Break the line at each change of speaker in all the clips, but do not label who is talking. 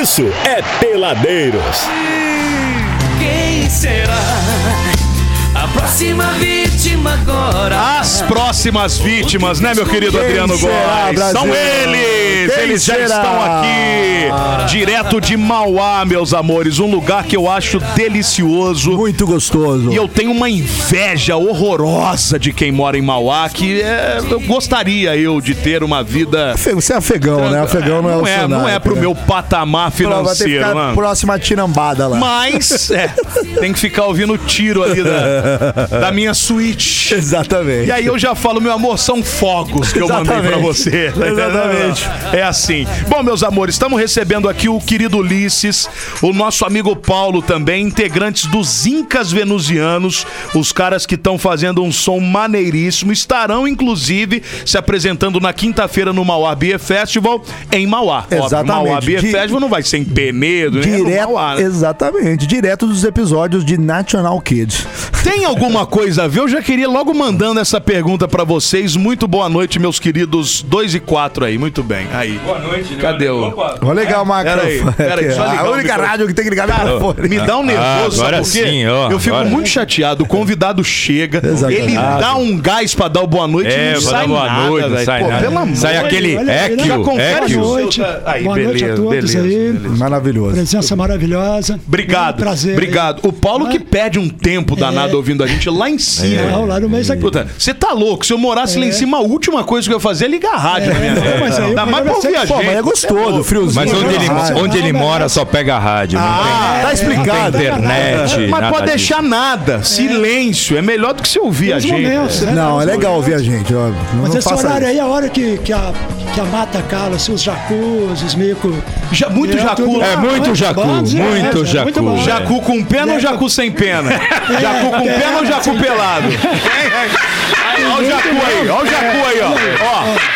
isso é Peladeiros.
Quem será a próxima vítima agora?
As próximas vítimas, né, meu querido
Quem
Adriano
será,
Góes?
Brasil?
São eles!
Quem
eles já
será?
estão aqui, direto de Mauá, meus amores. Um lugar que eu acho delicioso.
Muito gostoso.
E eu tenho uma inveja horrorosa de quem mora em Mauá, que é, eu gostaria eu de ter uma vida.
Você é afegão, né? Afegão não é o
não é,
cenário,
não é pro
né?
meu patamar
Vai ter que
financeiro, mano.
próxima tirambada lá.
Mas, é, tem que ficar ouvindo o tiro ali da, da minha suíte.
Exatamente.
E aí eu já falo, meu amor, são fogos que eu mandei pra
Exatamente.
você. tá?
Exatamente.
É assim. Bom, meus amores, estamos recebendo aqui o querido Ulisses, o nosso amigo Paulo também, integrantes dos Incas Venusianos, os caras que estão fazendo um som maneiríssimo, estarão inclusive se apresentando na quinta-feira no Mauá Beer Festival em Mauá. Óbvio,
Exatamente.
Mauá Beer
Di-
Festival não vai ser em Penedo, né? É
Direto,
Mauá, né?
exatamente, direto dos episódios de National Kids.
Tem alguma coisa a ver? Eu já queria logo mandando essa pergunta pra vocês. Muito boa noite, meus queridos 2 e 4 aí. Muito bem. Aí. Boa noite. Cadê o...
Vou ligar o
Peraí,
microfone.
peraí, só ligar
a única rádio que tem que ligar
Cara,
microfone.
me dá um nervoso,
Ah, agora
sabe por quê?
sim, ó,
Eu fico
agora.
muito chateado. O convidado chega,
Exatamente.
ele dá um gás pra dar o boa noite
É,
e não sai
boa
nada,
noite, sai
Pô,
nada.
pelo amor
Sai
de
aquele
aí,
equio,
seu-
noite.
Aí,
Boa noite a todos
beleza,
aí.
beleza.
Maravilhoso.
Presença maravilhosa.
Obrigado,
Um prazer.
obrigado. O Paulo que pede um tempo danado ouvindo a gente lá em cima.
Lá no mês aqui.
Puta, você tá louco? Se eu morasse lá em cima, a última coisa que eu ia fazer é ligar a rádio na minha
aí
Ainda
o
mais pra ouvir a
é
Pô, mas é
gente.
gostoso, friozinho.
Mas onde ele,
Ah,
onde ele mora só pega a rádio. não
Ah, tá explicado.
não tem internet.
Mas
nada
pode
disso.
deixar nada. Silêncio. É melhor do que você ouvir a gente.
né?
Não, é legal ouvir a gente,
Mas esse horário aí é a hora que, a, que a mata cala, assim, os jacus, os mico.
Já, muito
É,
jacu.
É muito jacu,
é,
muito
é,
jacu.
Jacu com pena ou jacu sem pena? Jacu com
é,
pena ou jacu pelado? Olha o jacu aí, olha o jacu aí, ó.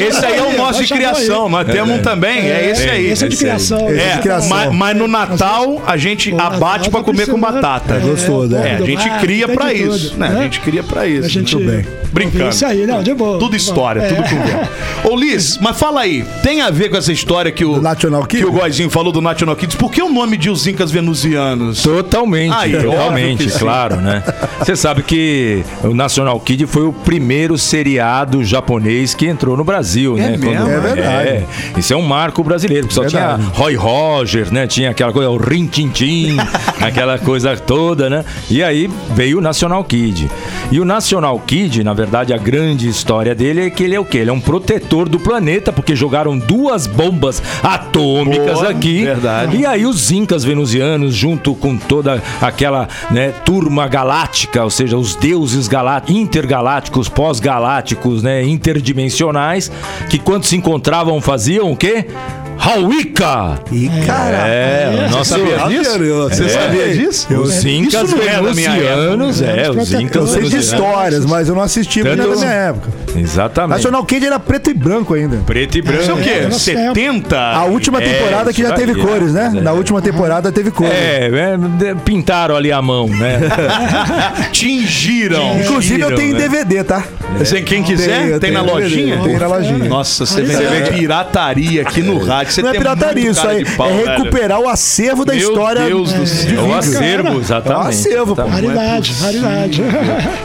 Esse aí é o nosso de criação, nós temos um também, é esse aí.
Esse é de criação.
Esse
É,
de criação.
mas, mas no Natal a gente
Pô,
abate
tá
comer com
precisando.
batata.
É gostoso,
É,
é.
a gente
mar,
cria
de
isso,
tudo,
né? A
né?
gente cria pra isso.
A gente.
Muito bem.
Brincando.
Isso aí, não, de boa.
Tudo história,
É.
tudo conversa. Ô Liz, mas fala aí, tem a ver com essa história que o,
Do National Kid?
que o Goizinho falou do National Kids? Por que o nome de os Incas Venusianos?
Totalmente,
Aí,
totalmente, claro, né? Você sabe que o National Kid foi o primeiro seriado japonês que entrou no Brasil,
É
né?
mesmo?
É verdade.
É, isso é um marco brasileiro, só
Verdade.
tinha Roy Roger, né? Tinha aquela coisa, o Rin Tin Tin, aquela coisa toda, né? E aí veio o National Kid. E o National Kid, na verdade, a grande história dele é que ele é o quê? Ele é um protetor do planeta, porque jogaram duas bombas atômicas
Boa,
aqui.
verdade.
E aí os incas venusianos, junto com toda aquela né, turma galáctica, ou seja, os deuses galá intergalácticos, pós-galácticos, né, interdimensionais, que quando se encontravam faziam o quê? Hauika!
Ih, cara.
É, o nosso
sabia disso?
Você
É.
sabia disso?
Os incas
Isso não é da minha
venusianos,
época.
é, os
Eu
incas
Eu sei de histórias, mas eu não assisti
Tanto-
da minha época.
Exatamente.
National Kid era preto e branco ainda.
Preto e branco.
Isso é o quê?
É, nosso tempo.
70?
A última
É,
temporada que já teve cores, né?
é.
Na última temporada teve cores.
É, é, pintaram ali a mão, né?
Tingiram.
Inclusive eu tenho
né?
DVD, tá?
Você, quem quiser, tem na lojinha?
tem na lojinha.
Nossa, você vê pirataria aqui no rádio. Você
Não é pirataria, isso aí
pau,
é
velho.
recuperar o acervo da
Meu
história.
Deus do
de
céu.
É o acervo,
É o
exatamente.
acervo, pô.
Exatamente.
Raridade, raridade.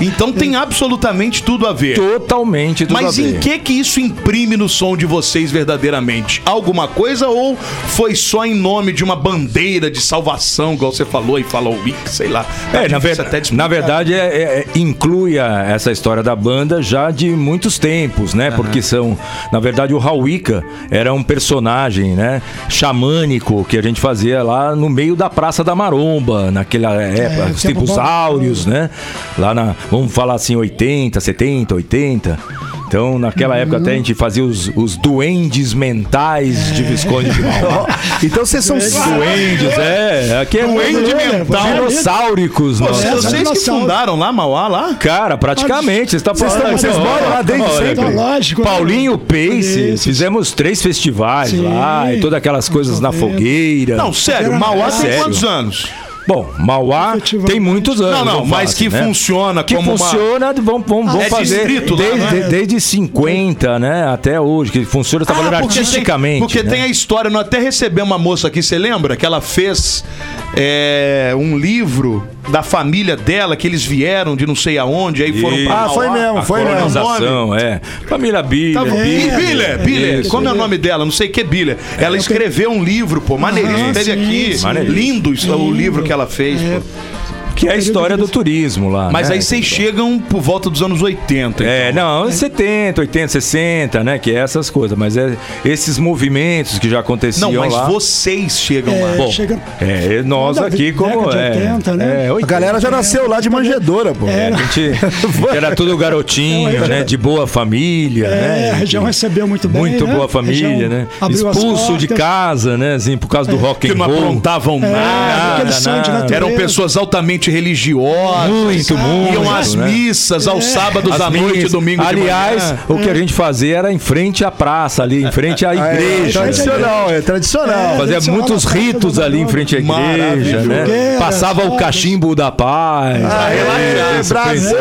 Então tem absolutamente tudo a ver.
Totalmente tudo
Mas
a
em
ver.
que que isso imprime no som de vocês verdadeiramente? Alguma coisa ou foi só em nome de uma bandeira de salvação, igual você falou e falou, sei lá. Tá
É, na, ver- na verdade, é, é- é- inclui a- essa história da banda já de muitos tempos, né? Porque são, na verdade, o Hawika era um personagem, né? Xamânico que a gente fazia lá no meio da Praça da Maromba, naquela época, os
tempo
tempos áureos, né? Lá na, vamos falar assim, 80, 70, 80. Então, naquela época até a gente fazia os, os duendes mentais de Visconde de Mauá.
Então vocês são.
Duendes, é. Aqui é
Duende mental.
Dinossáuricos,
Pô,
nós.
vocês vocês que fundaram lá, Mauá, lá?
Cara, praticamente. Você está
Vocês estão- vocês moram lá desde sempre?
Lógico. né?
Paulinho Pace, fizemos três festivais
Sim.
lá e todas aquelas coisas na fogueira.
Não, sério, Mauá tem
sério.
quantos anos?
Bom, Mauá tem muitos anos.
Não, não, mas
falar
que
assim, né?
funciona
que
como uma-
funciona, vamos, vamos, vamos
É
fazer
distrito lá,
desde,
né?
desde 50, né, até hoje, que funciona, está falando
Ah, porque
artisticamente.
Tem, porque
né?
tem a história, nós até recebemos uma moça aqui, você lembra? Que ela fez é, um livro da família dela, que eles vieram de não sei aonde, aí foram
Isso.
pra
Ah, foi mesmo,
A
foi mesmo.
colonização, é. Família Biller.
Tá bom.
Biller.
Biller, Biller,
Isso.
como é o nome dela? Não sei o que Biller. Ela escreveu um livro, pô, maneiríssimo.
Ah,
Teve
sim,
aqui. Lindo isso, o livro que ela fez,
É.
pô.
Que é a história do turismo lá.
Mas
né?
aí vocês chegam por volta dos anos 80.
É,
então.
não, 70, 80, 60, né? Que é essas coisas. Mas é esses movimentos que já aconteciam
Não, mas
lá.
vocês chegam
É,
lá.
Bom,
chega-
é, nós
Da
aqui como
de
é,
80, né?
é,
A
80.
galera já nasceu lá de manjedora, pô.
É, a gente, a gente era tudo garotinho, né? De boa família, né?
É, a região recebeu muito bem.
Muito
né?
boa
A
família, né? Expulso de casa, né? Assim, por causa do rock
Que
and
não
roll.
aprontavam
É,
nada.
aquele sonho de
nada.
natureza.
Eram pessoas altamente religiosas.
Muito, muito,
Iam às
né?
missas aos sábados
As
à noite,
missas.
domingo
Aliás,
de manhã.
o que a gente fazia era em frente à praça ali, em frente à
É,
igreja.
tradicional, é tradicional.
É,
Fazia
tradicional
muitos
na praça
ritos ali em frente à igreja, né? Passava o cachimbo da paz.
Ah,
É,
Brasil!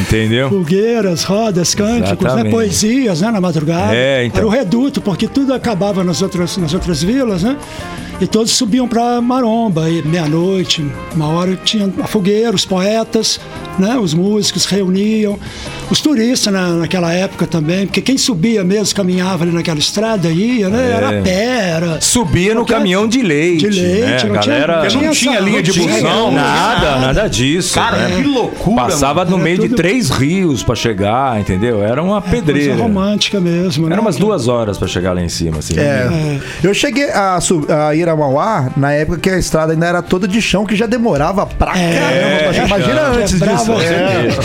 Entendeu?
Fogueiras, rodas, cânticos, né? Poesias né? na madrugada.
É, então.
Era o reduto, porque tudo acabava nas outras, nas outras vilas, né? E todos subiam para Maromba, meia-noite, uma hora tinha fogueira, os poetas, né? os músicos reuniam, os turistas na, naquela época também, porque quem subia mesmo, caminhava ali naquela estrada, ia, né? Era a pé, era...
Subia no caminhão de leite.
De leite,
né?
não tinha-
galera...
Porque não
essa-
tinha linha de
não tinha,
busão,
não,
Nada, nada disso.
Cara,
né?
que loucura.
Passava
mano.
no meio de
tudo-
três rios pra chegar, entendeu? Era uma
Coisa
pedreira.
romântica mesmo, né?
Era umas duas horas pra chegar lá em cima, assim.
É. Eu cheguei a, a ir a Mauá na época que a estrada ainda era toda de chão, que já demorava pra caramba. pra- Imagina antes
Quebrava-
disso.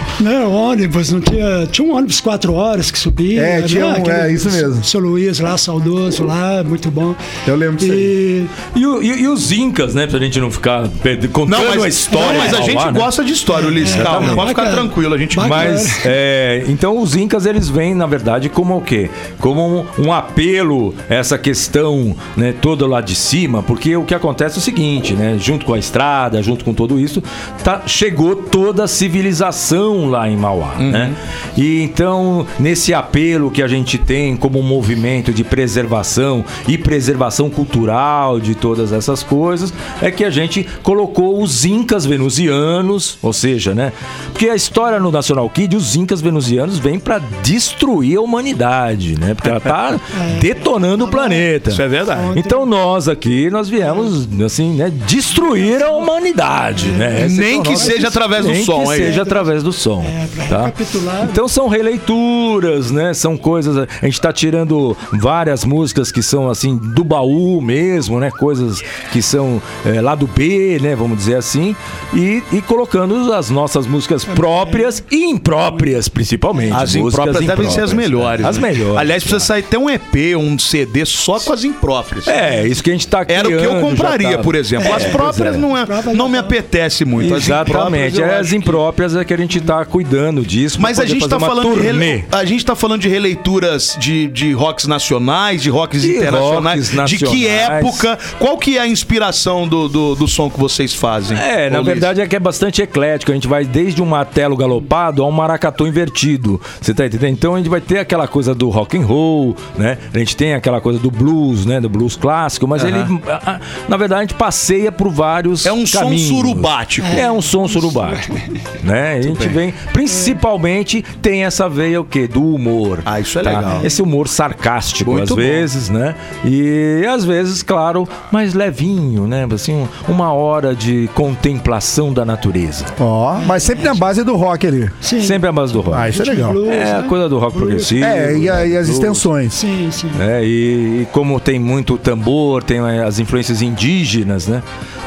É.
Não, ônibus, não tinha. Tinha um ônibus quatro horas que subia.
É, tinha um-
Aquele-
é, isso mesmo.
Seu Luiz lá, saudoso lá, muito bom.
Eu lembro disso
e,
E, e- e os incas, né? Pra gente não ficar contando
Não, mas,
a história.
não, mas a gente
né?
gosta de história, Ulisses. Calma, pode ficar tranquilo. A gente
Bacana.
Mas, é, então os incas, eles vêm, na verdade, como o quê? Como um, um apelo a essa questão, né, toda lá de cima, porque o que acontece é o seguinte, né, junto com a estrada, junto com tudo isso, tá, chegou toda a civilização lá em Mauá, né? E então, nesse apelo que a gente tem como um movimento de preservação e preservação cultural de todas essas coisas, é que a gente colocou os incas venusianos, ou seja, né? Porque a história no National Kid, os incas venusianos vêm para destruir a humanidade, né? Porque ela tá detonando o planeta.
Isso é verdade.
Então nós aqui, nós viemos, assim, né, destruir a humanidade, né? Esse
Nem
é
que seja através do
Nem
som,
que
é
seja através do som,
É, pra
tá?
recapitular.
Então são releituras, né? São coisas. A gente tá tirando várias músicas que são assim do baú mesmo, né? Coisas que são é, lá do B, né? Vamos dizer assim, e, e colocando as nossas músicas próprias e impróprias, principalmente.
As
Músicas
impróprias devem ser as
impróprias,
melhores.
né? As melhores.
Aliás, precisa sair até um EP, um CD só com as impróprias.
É, isso que a gente tá
Era o que eu
criando, já
compraria,
tá-
por exemplo. As
É,
próprias
pois é.
não, é, não me apetece muito. As
Exatamente,
impróprias
é, as
que-
impróprias é que a gente tá cuidando disso.
Mas a gente, tá falando de rele... a gente tá falando de releituras de, de rocks nacionais, de rocks
De
internacionais.
rocks
De que época? Qual que é a inspiração do, do, do som que vocês fazem?
É, na verdade é que é bastante eclético. A gente vai desde um martelo galopado a um maracatu invertido. Você tá entendendo? Então a gente vai ter aquela coisa do rock and roll, né? A gente tem aquela coisa do blues, né? Do blues clássico, mas ele, a- a- na verdade, a gente passeia por vários
É um som
caminhos.
surubático.
É um som surubático, né? A gente vem, principalmente tem essa veia o quê? Do humor.
Ah, isso é
tá?
legal.
Esse humor sarcástico
Muito
às
bom.
vezes, né? E às vezes, claro, mais levinho, né? Assim, uma hora de contemplação da natureza.
Ó, mas sempre na base do rock ali.
Sim,
Sempre a base do rock.
Ah, isso é legal.
blues,
É a
né?
coisa do rock progressivo.
É, e, a- e as
blues.
extensões.
Sim, sim.
É, e, e como tem muito tambor, tem eh, as influências indígenas, né?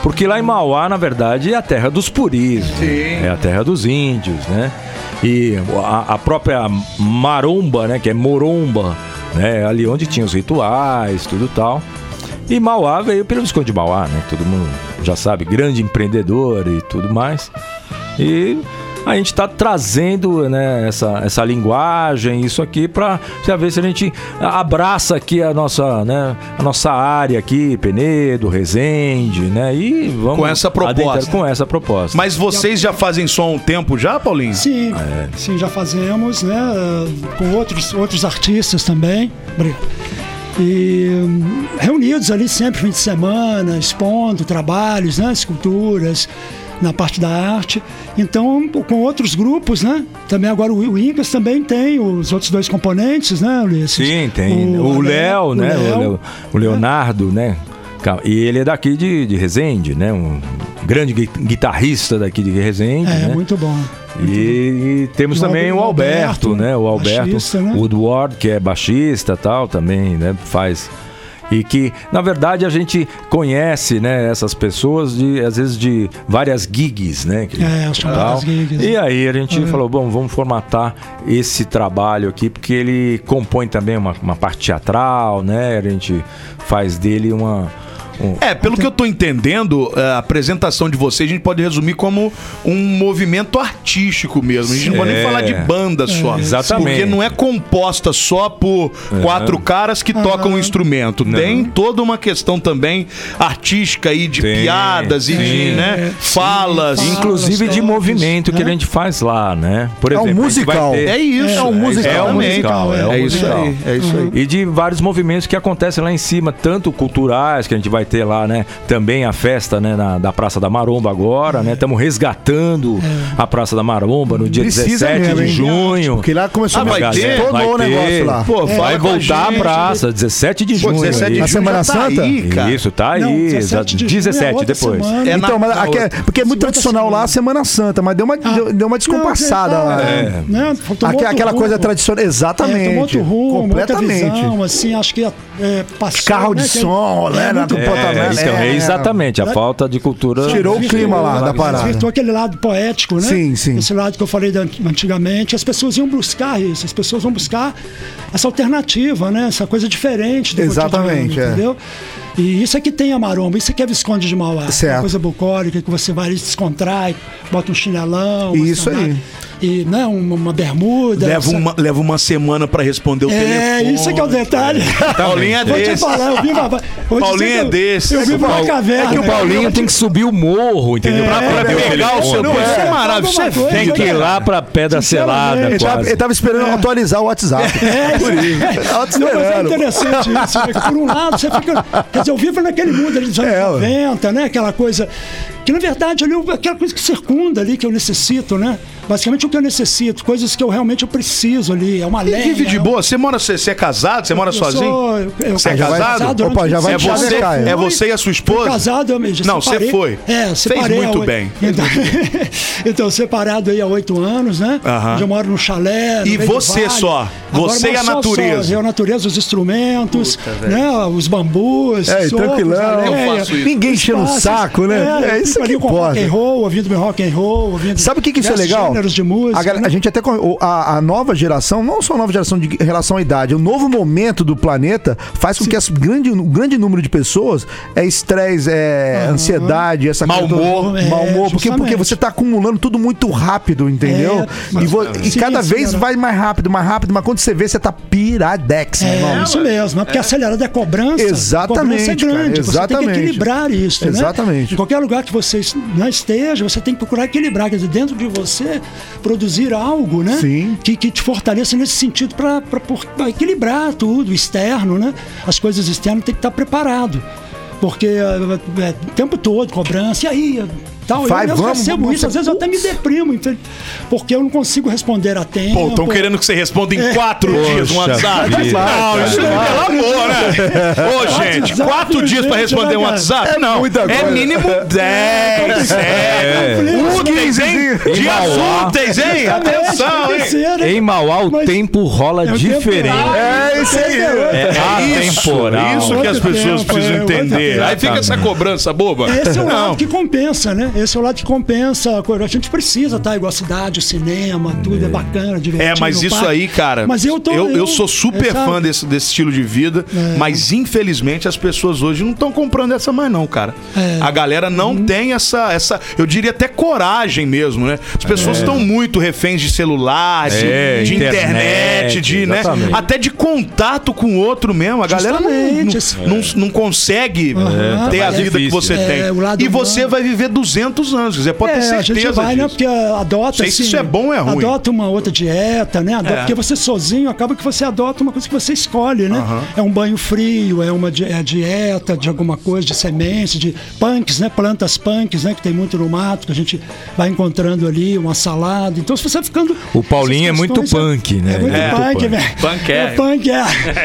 Porque lá em Mauá, na verdade, é a terra dos puris, né? é a terra dos índios, né? E a, a própria maromba, né? Que é moromba, né? Ali onde tinha os rituais, tudo tal. E Mauá veio pelo Visconde de Mauá, né? Todo mundo já sabe, grande empreendedor e tudo mais. E a gente está trazendo né, essa, essa linguagem, isso aqui, para ver se a gente abraça aqui a nossa, né, a nossa área aqui, Penedo, Resende, né? E vamos
Com essa proposta.
adentrar com essa proposta.
Mas vocês já fazem som há um tempo já, Paulinho?
Sim, sim, já fazemos, né? Com outros, outros artistas também. E hum, reunidos ali sempre, fim de semana, expondo trabalhos, né? Esculturas, na parte da arte. Então, com outros grupos, né? Também agora o, o Incas também tem os outros dois componentes, né, Ulisses?
Sim, tem. O Léo, né? O,
Léo.
O Leonardo, né? Ca- E ele é daqui de, de Resende, né? Um grande gui- guitarrista daqui de Resende,
É,
né?
muito bom.
E, e temos
E o
também o
Alberto,
Alberto, né? O Alberto
baixista, né?
Woodward, que é baixista tal, também, né? Faz. E que, na verdade, a gente conhece, né, essas pessoas de, às vezes, de várias gigs, né? que-
É, as chamadas gigs.
E aí a gente
É.
falou, bom, vamos formatar esse trabalho aqui, porque ele compõe também uma, uma parte teatral, né? A gente faz dele uma.
É, pelo que eu tô entendendo, a apresentação de vocês a gente pode resumir como um movimento artístico mesmo. A gente não pode nem
É.
falar de banda só.
Exatamente.
Porque não é composta só por quatro caras que tocam um instrumento. Tem toda uma questão também artística aí de
Tem,
piadas e de
sim.
né,
Sim,
falas.
Inclusive de movimento que
né?
a gente faz lá, né? Por
É um
exemplo, a gente vai
musical.
ter-
É isso.
É um
musical.
É um musical, é um
É isso
musical.
aí. É isso aí.
E de vários movimentos que acontecem lá em cima, tanto culturais, que a gente vai ter lá, né? Também a festa né, na- da Praça da Maromba agora, né? Estamos resgatando a Praça da Maromba no dia
Precisa
17
mesmo,
de junho.
Porque lá começou
Ah,
a
vai
Galera,
ter?
Tornou
vai
o negócio lá.
Pô,
Vai
fala com
voltar a praça, 17 de
Pô,
junho.
17 de
aí.
Na
junho
Semana
já tá
Santa?
aí.
Isso, tá aí.
Não, 17
exato.
de junho é
17
outra
depois.
semana.
É
Então, mas
na
aqui é- porque é muito tradicional lá a Semana Santa, mas deu uma, deu, deu uma descompassada
Não,
lá.
é,
É.
né?
Aquela coisa
rumo.
tradicional.
É,
Exatamente.
outro rumo,
completamente.
visão, assim, acho que é, passou...
Carro de
né,
som, né,
muito
do
bom.
Porta-
É, então, é exatamente, a falta de cultura.
Tirou o clima lá da parada.
Desvirtuou aquele lado poético, né?
Sim, sim.
Esse lado que eu falei antigamente. As pessoas iam buscar isso, as pessoas vão buscar essa alternativa, né? Essa coisa diferente do
Exatamente, é.
entendeu? E isso é que tem a maromba, isso é que é Visconde de Mauá.
Certo.
Uma coisa bucólica, que você vai ali, se descontrai, bota um chinelão,
Isso aí.
E, né, uma, uma bermuda.
Leva uma, leva uma semana pra responder o
É,
telefone.
isso que é o detalhe.
Paulinho é
Vou te
desse.
falar, eu vivo.
Paulinho é
eu-
desse.
Eu vivo numa caverna.
É que o Paulinho tem que subir o morro, entendeu?
É,
pra
é,
ver
é,
pegar o seu. Isso é maravilhoso. Você
Tem que ir lá pra Pedra Selada,
Ele tava, ele tava esperando atualizar o WhatsApp.
É,
Por isso.
Não, mas é interessante isso. né? Por um lado, você fica. Quer dizer, eu vivo naquele mundo ali dos anos
É, ué.
90, né? Aquela coisa. Que na verdade ali, aquela coisa que circunda ali, que eu necessito, né? Basicamente o que eu necessito, coisas que eu realmente eu preciso ali. É uma
E
lenha.
vive de
é um-
boa. Você mora, você, você é casado? Você mora
eu
sozinho?
sou- eu-
Você é casado?
durante
Opa, já vai
É
27
você, é você e a sua esposa?
Fui casado, eu já
Não, você
separei.
foi.
É,
Fez
separei.
muito
há oito-
bem.
Então, então, separado aí há oito anos, né? Eu moro no chalé. no
E você
vale.
só?
Agora
Você
eu
e a
só-
natureza?
Só, eu, a natureza, os instrumentos, né? Os bambus,
É, tranquilão.
areia,
Eu faço isso.
Ninguém enchendo o saco, né? É,
eu
isso que
ali com rock and roll, ouvindo meu rock and roll, ouvindo
Sabe o que, que isso é legal?
gêneros de música.
a,
né?
a gente até a, a nova geração, não só a nova geração de relação à idade, o novo momento do planeta faz com que as grande, um grande número de pessoas é estresse, é ansiedade, essa toda-
humor.
É,
mau humor, porque, porque você tá acumulando tudo muito rápido, entendeu?
É,
e, vo- e
sim,
cada
sim,
vez
era-
vai mais rápido, mais rápido, mas quando você vê, você tá piradex,
É,
irmão.
isso mesmo, é porque acelerada é cobrança.
Exatamente,
a cobrança é grande.
cara,
Você tem
exatamente.
que equilibrar isso. né?
Exatamente.
Em qualquer lugar que você né, esteja, você tem que procurar equilibrar. Quer dizer, dentro de você, produzir algo né,
Sim.
Que, que te fortaleça nesse sentido para equilibrar tudo, externo, né? As coisas externas tem que estar preparado. Porque é, é, o tempo todo, cobrança, e aí? Tal,
Vai,
eu mesmo
vamos,
recebo
vamos,
isso, às vezes eu até me deprimo, porque eu não consigo responder a tempo.
Pô, estão querendo que você responda em quatro dias no
Poxa
WhatsApp.
vida.
Não, isso pelo amor, né? Ô, gente,
WhatsApp,
quatro dias pra
gente,
responder um
né?
WhatsApp?
É
Não,
muita
é mínimo 10, é. Úteis, hein? Dias úteis, hein? Atenção, hein?
Em Mauá o tempo rola
É o
diferente.
É isso aí.
É
Isso,
atemporal.
isso que as pessoas precisam
é,
entender. Aí fica essa cobrança boba.
Esse é um
Não.
lado que compensa, né? Esse é o lado que compensa. a gente precisa, tá? Igual a cidade, o cinema, tudo é, bacana, divertido.
É, mas isso
parque.
aí, cara.
Mas eu tô.
eu, eu sou super
é,
fã desse, desse estilo de vida,
É.
mas infelizmente as pessoas hoje não estão comprando essa mais, não, cara.
É.
A galera não
Uhum.
tem essa, essa, eu diria até coragem mesmo, né? As pessoas estão muito reféns de celular, de,
É,
de internet, de, né? Até de contato com o outro mesmo. A galera não, não, não, consegue ter a vida que você
É,
tem. E você vai viver 200 anos, quer dizer, pode ter
É, a
certeza
gente vai, né?
disso.
Porque adota.
Sei se
assim,
isso é bom ou é ruim.
Adota uma outra dieta, né? Adota,
É.
Porque você sozinho acaba que você adota uma coisa que você escolhe, né? É um banho frio, é uma é dieta de alguma coisa, de sementes, de punks, né? Plantas punks, né? Que tem muito no mato, que a gente vai encontrando ali, uma salada. Então, se você vai ficando.
O Paulinho é muito
questões,
punk, né?
É muito
É.
punk, velho.
Punk é.
é. Punk é.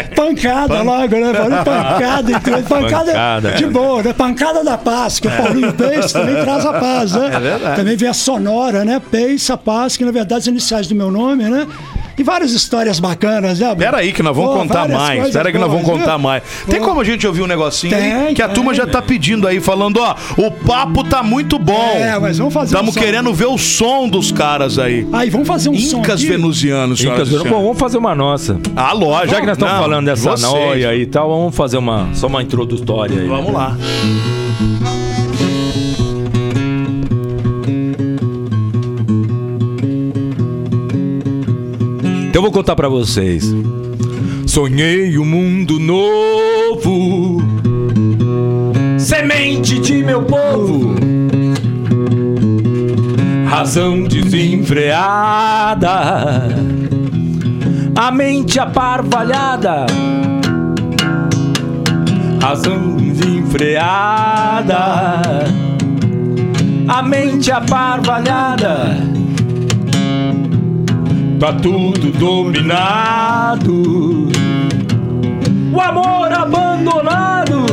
Pancada logo, né? Falando pancada e tudo. Pancada,
Pancada.
de boa, né? Pancada da paz, que o Paulinho Pace também traz a paz, né?
É verdade.
Também vem a sonora, né? Pace, a paz, que na verdade são iniciais do meu nome, né? E várias histórias bacanas, né?
Pera aí que nós vamos
Pô,
contar mais.
coisas
Pera aí que nós vamos contar
viu?
mais. Tem
Pô.
como a gente ouvir um negocinho
Tem,
aí? Que a
tem.
turma já tá pedindo aí, falando, ó, o papo tá muito bom.
É, mas vamos fazer
Estamos
um som.
querendo ver o som dos caras aí.
Aí, vamos fazer um som
Incas venusianos, senhoras
Incas,
e
bom, vamos fazer uma nossa.
Ah, lógico.
Já que nós estamos falando dessa
vocês.
noia aí e tal, vamos fazer uma, só uma introdutória aí.
Vamos lá.
Então eu vou contar pra vocês. Sonhei um mundo novo, semente de meu povo, razão desenfreada, a mente aparvalhada, razão desenfreada, a mente aparvalhada. Tá tudo dominado. O amor abandonado.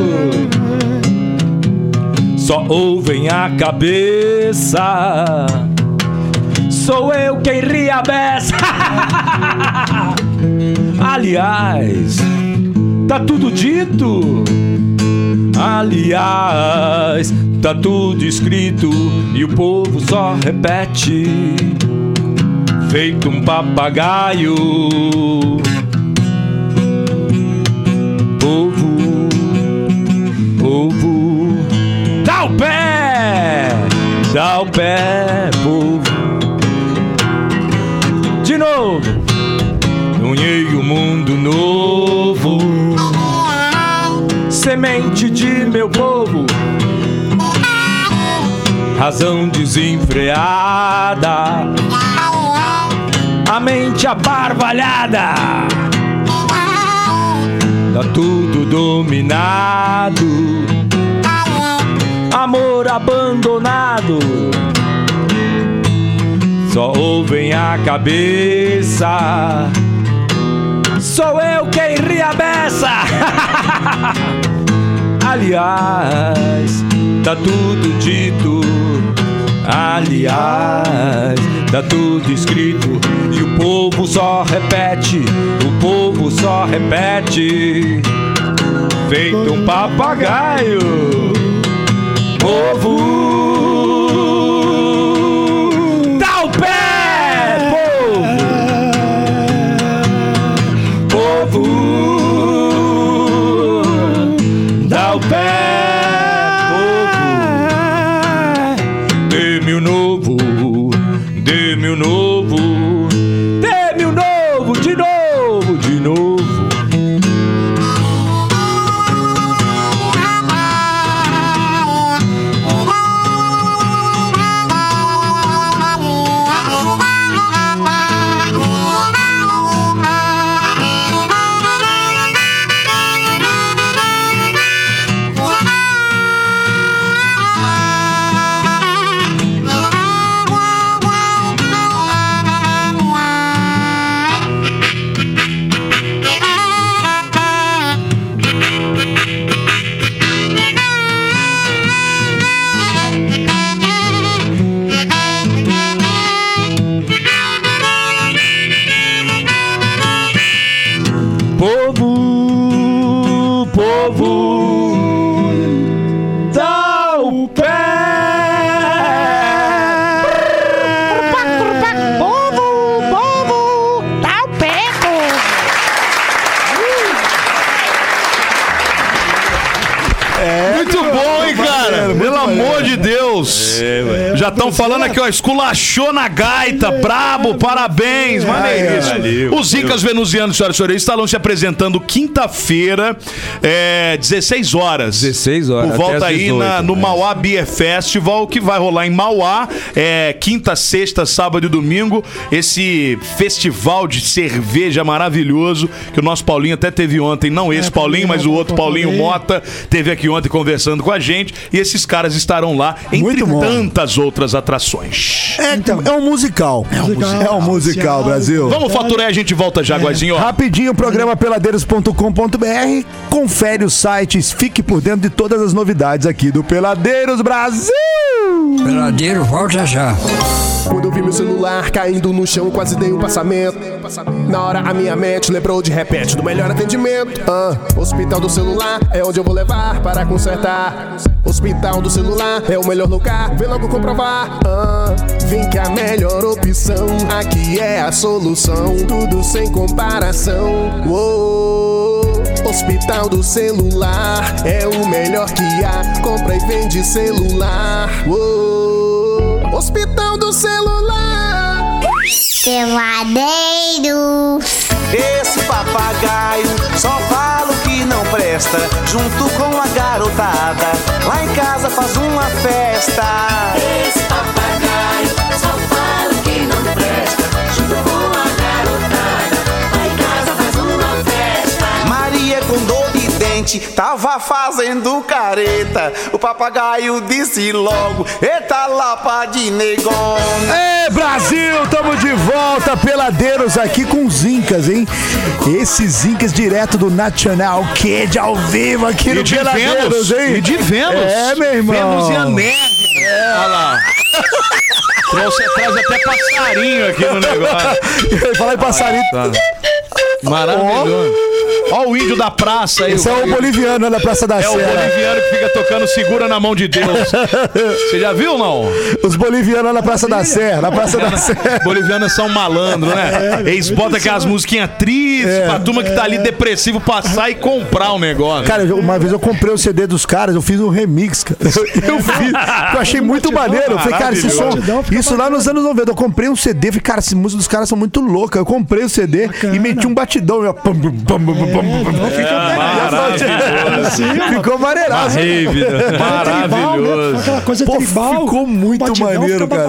Só ouvem a cabeça. Sou eu quem ri a beça. Aliás, tá tudo dito. Aliás, tá tudo escrito e o povo só repete feito um papagaio. Povo, povo, dá o pé, dá o pé, povo. De novo, sonhei um mundo novo, semente de meu povo. Razão desenfreada a mente aparvalhada. Tá tudo dominado. Amor abandonado. Só ouvem a cabeça. Sou eu quem ri a beça. Aliás, tá tudo dito. Aliás, tá tudo escrito e o povo só repete, o povo só repete, feito um papagaio. Povo, dá o pé, povo, povo, dá o pé,
Esculachou na gaita. Brabo, parabéns. Maneiríssimo.
Valeu,
Os Incas Venusianos, senhoras e senhores, estarão se apresentando quinta-feira, é, 16 horas.
16 horas,
Por volta aí
18,
na- no
né?
Mauá Beer Festival, que vai rolar em Mauá, é, quinta, sexta, sábado e domingo. Esse festival de cerveja maravilhoso que o nosso Paulinho até teve ontem. Não esse
É,
Paulinho, mas o outro Paulinho. Mota teve aqui ontem conversando com a gente. E esses caras estarão lá, entre tantas outras atrações.
É, é um musical. É um musical, é um musical Brasil.
Vamos faturar e a gente volta já, Guazinho. ó.
Rapidinho, programa peladeiros.com.br. Confere os sites, fique por dentro de todas as novidades aqui do Peladeiros Brasil.
Peladeiro, volta já.
Quando eu vi meu celular caindo no chão, quase dei um passamento. Na hora a minha mente lembrou de repente do melhor atendimento. Ah, hospital do celular é onde eu vou levar para consertar. Hospital do celular é o melhor lugar, vem logo comprovar. Ah, vem que a melhor opção aqui é a solução, tudo sem comparação. Uou, Hospital do celular é o melhor que há. Compra e vende celular. Uou, Hospital do celular.
Peladeiros.
Esse papagaio só fala não presta. Junto com a garotada, lá em casa faz uma festa. Esse papagaio só fala que não presta. Junto com a tava fazendo careta. O papagaio disse logo: Eita lapa de negão.
É, Brasil, tamo de volta, peladeiros aqui com os Incas, hein? Esses Incas direto do National Kid ao vivo aqui no
E de
Peladeiros,
Vênus.
hein?
E de Vênus.
É, meu irmão.
Vênus e a neve. Olha lá. Trouxe, traz até passarinho aqui no negócio.
Fala aí, passarinho.
Maravilhoso. Olha o índio da praça aí.
Esse é o boliviano da Praça da
É o boliviano que fica tocando Segura na Mão de Deus. Você já viu, não?
Os bolivianos na Praça da Serra, na Praça da Serra.
Bolivianos são malandro, né? Eles botam aquelas musiquinhas tristes pra turma que tá ali depressivo passar e comprar o negócio.
Cara, eu- uma vez eu comprei o CD dos caras, eu fiz um remix, cara. Eu fiz, eu achei muito maneiro. Eu falei, cara, esse som. Isso lá nos anos 90. Eu comprei um CD, falei, cara, essa música dos caras são muito loucas. Eu comprei o CD e meti um batidão. Eu, pum, pum, pum, pum, pum. Ficou maneiraço.
Rave,
Maravilhoso.
Aquela coisa
Pô,
tribal.
ficou muito
batidão
maneiro, cara.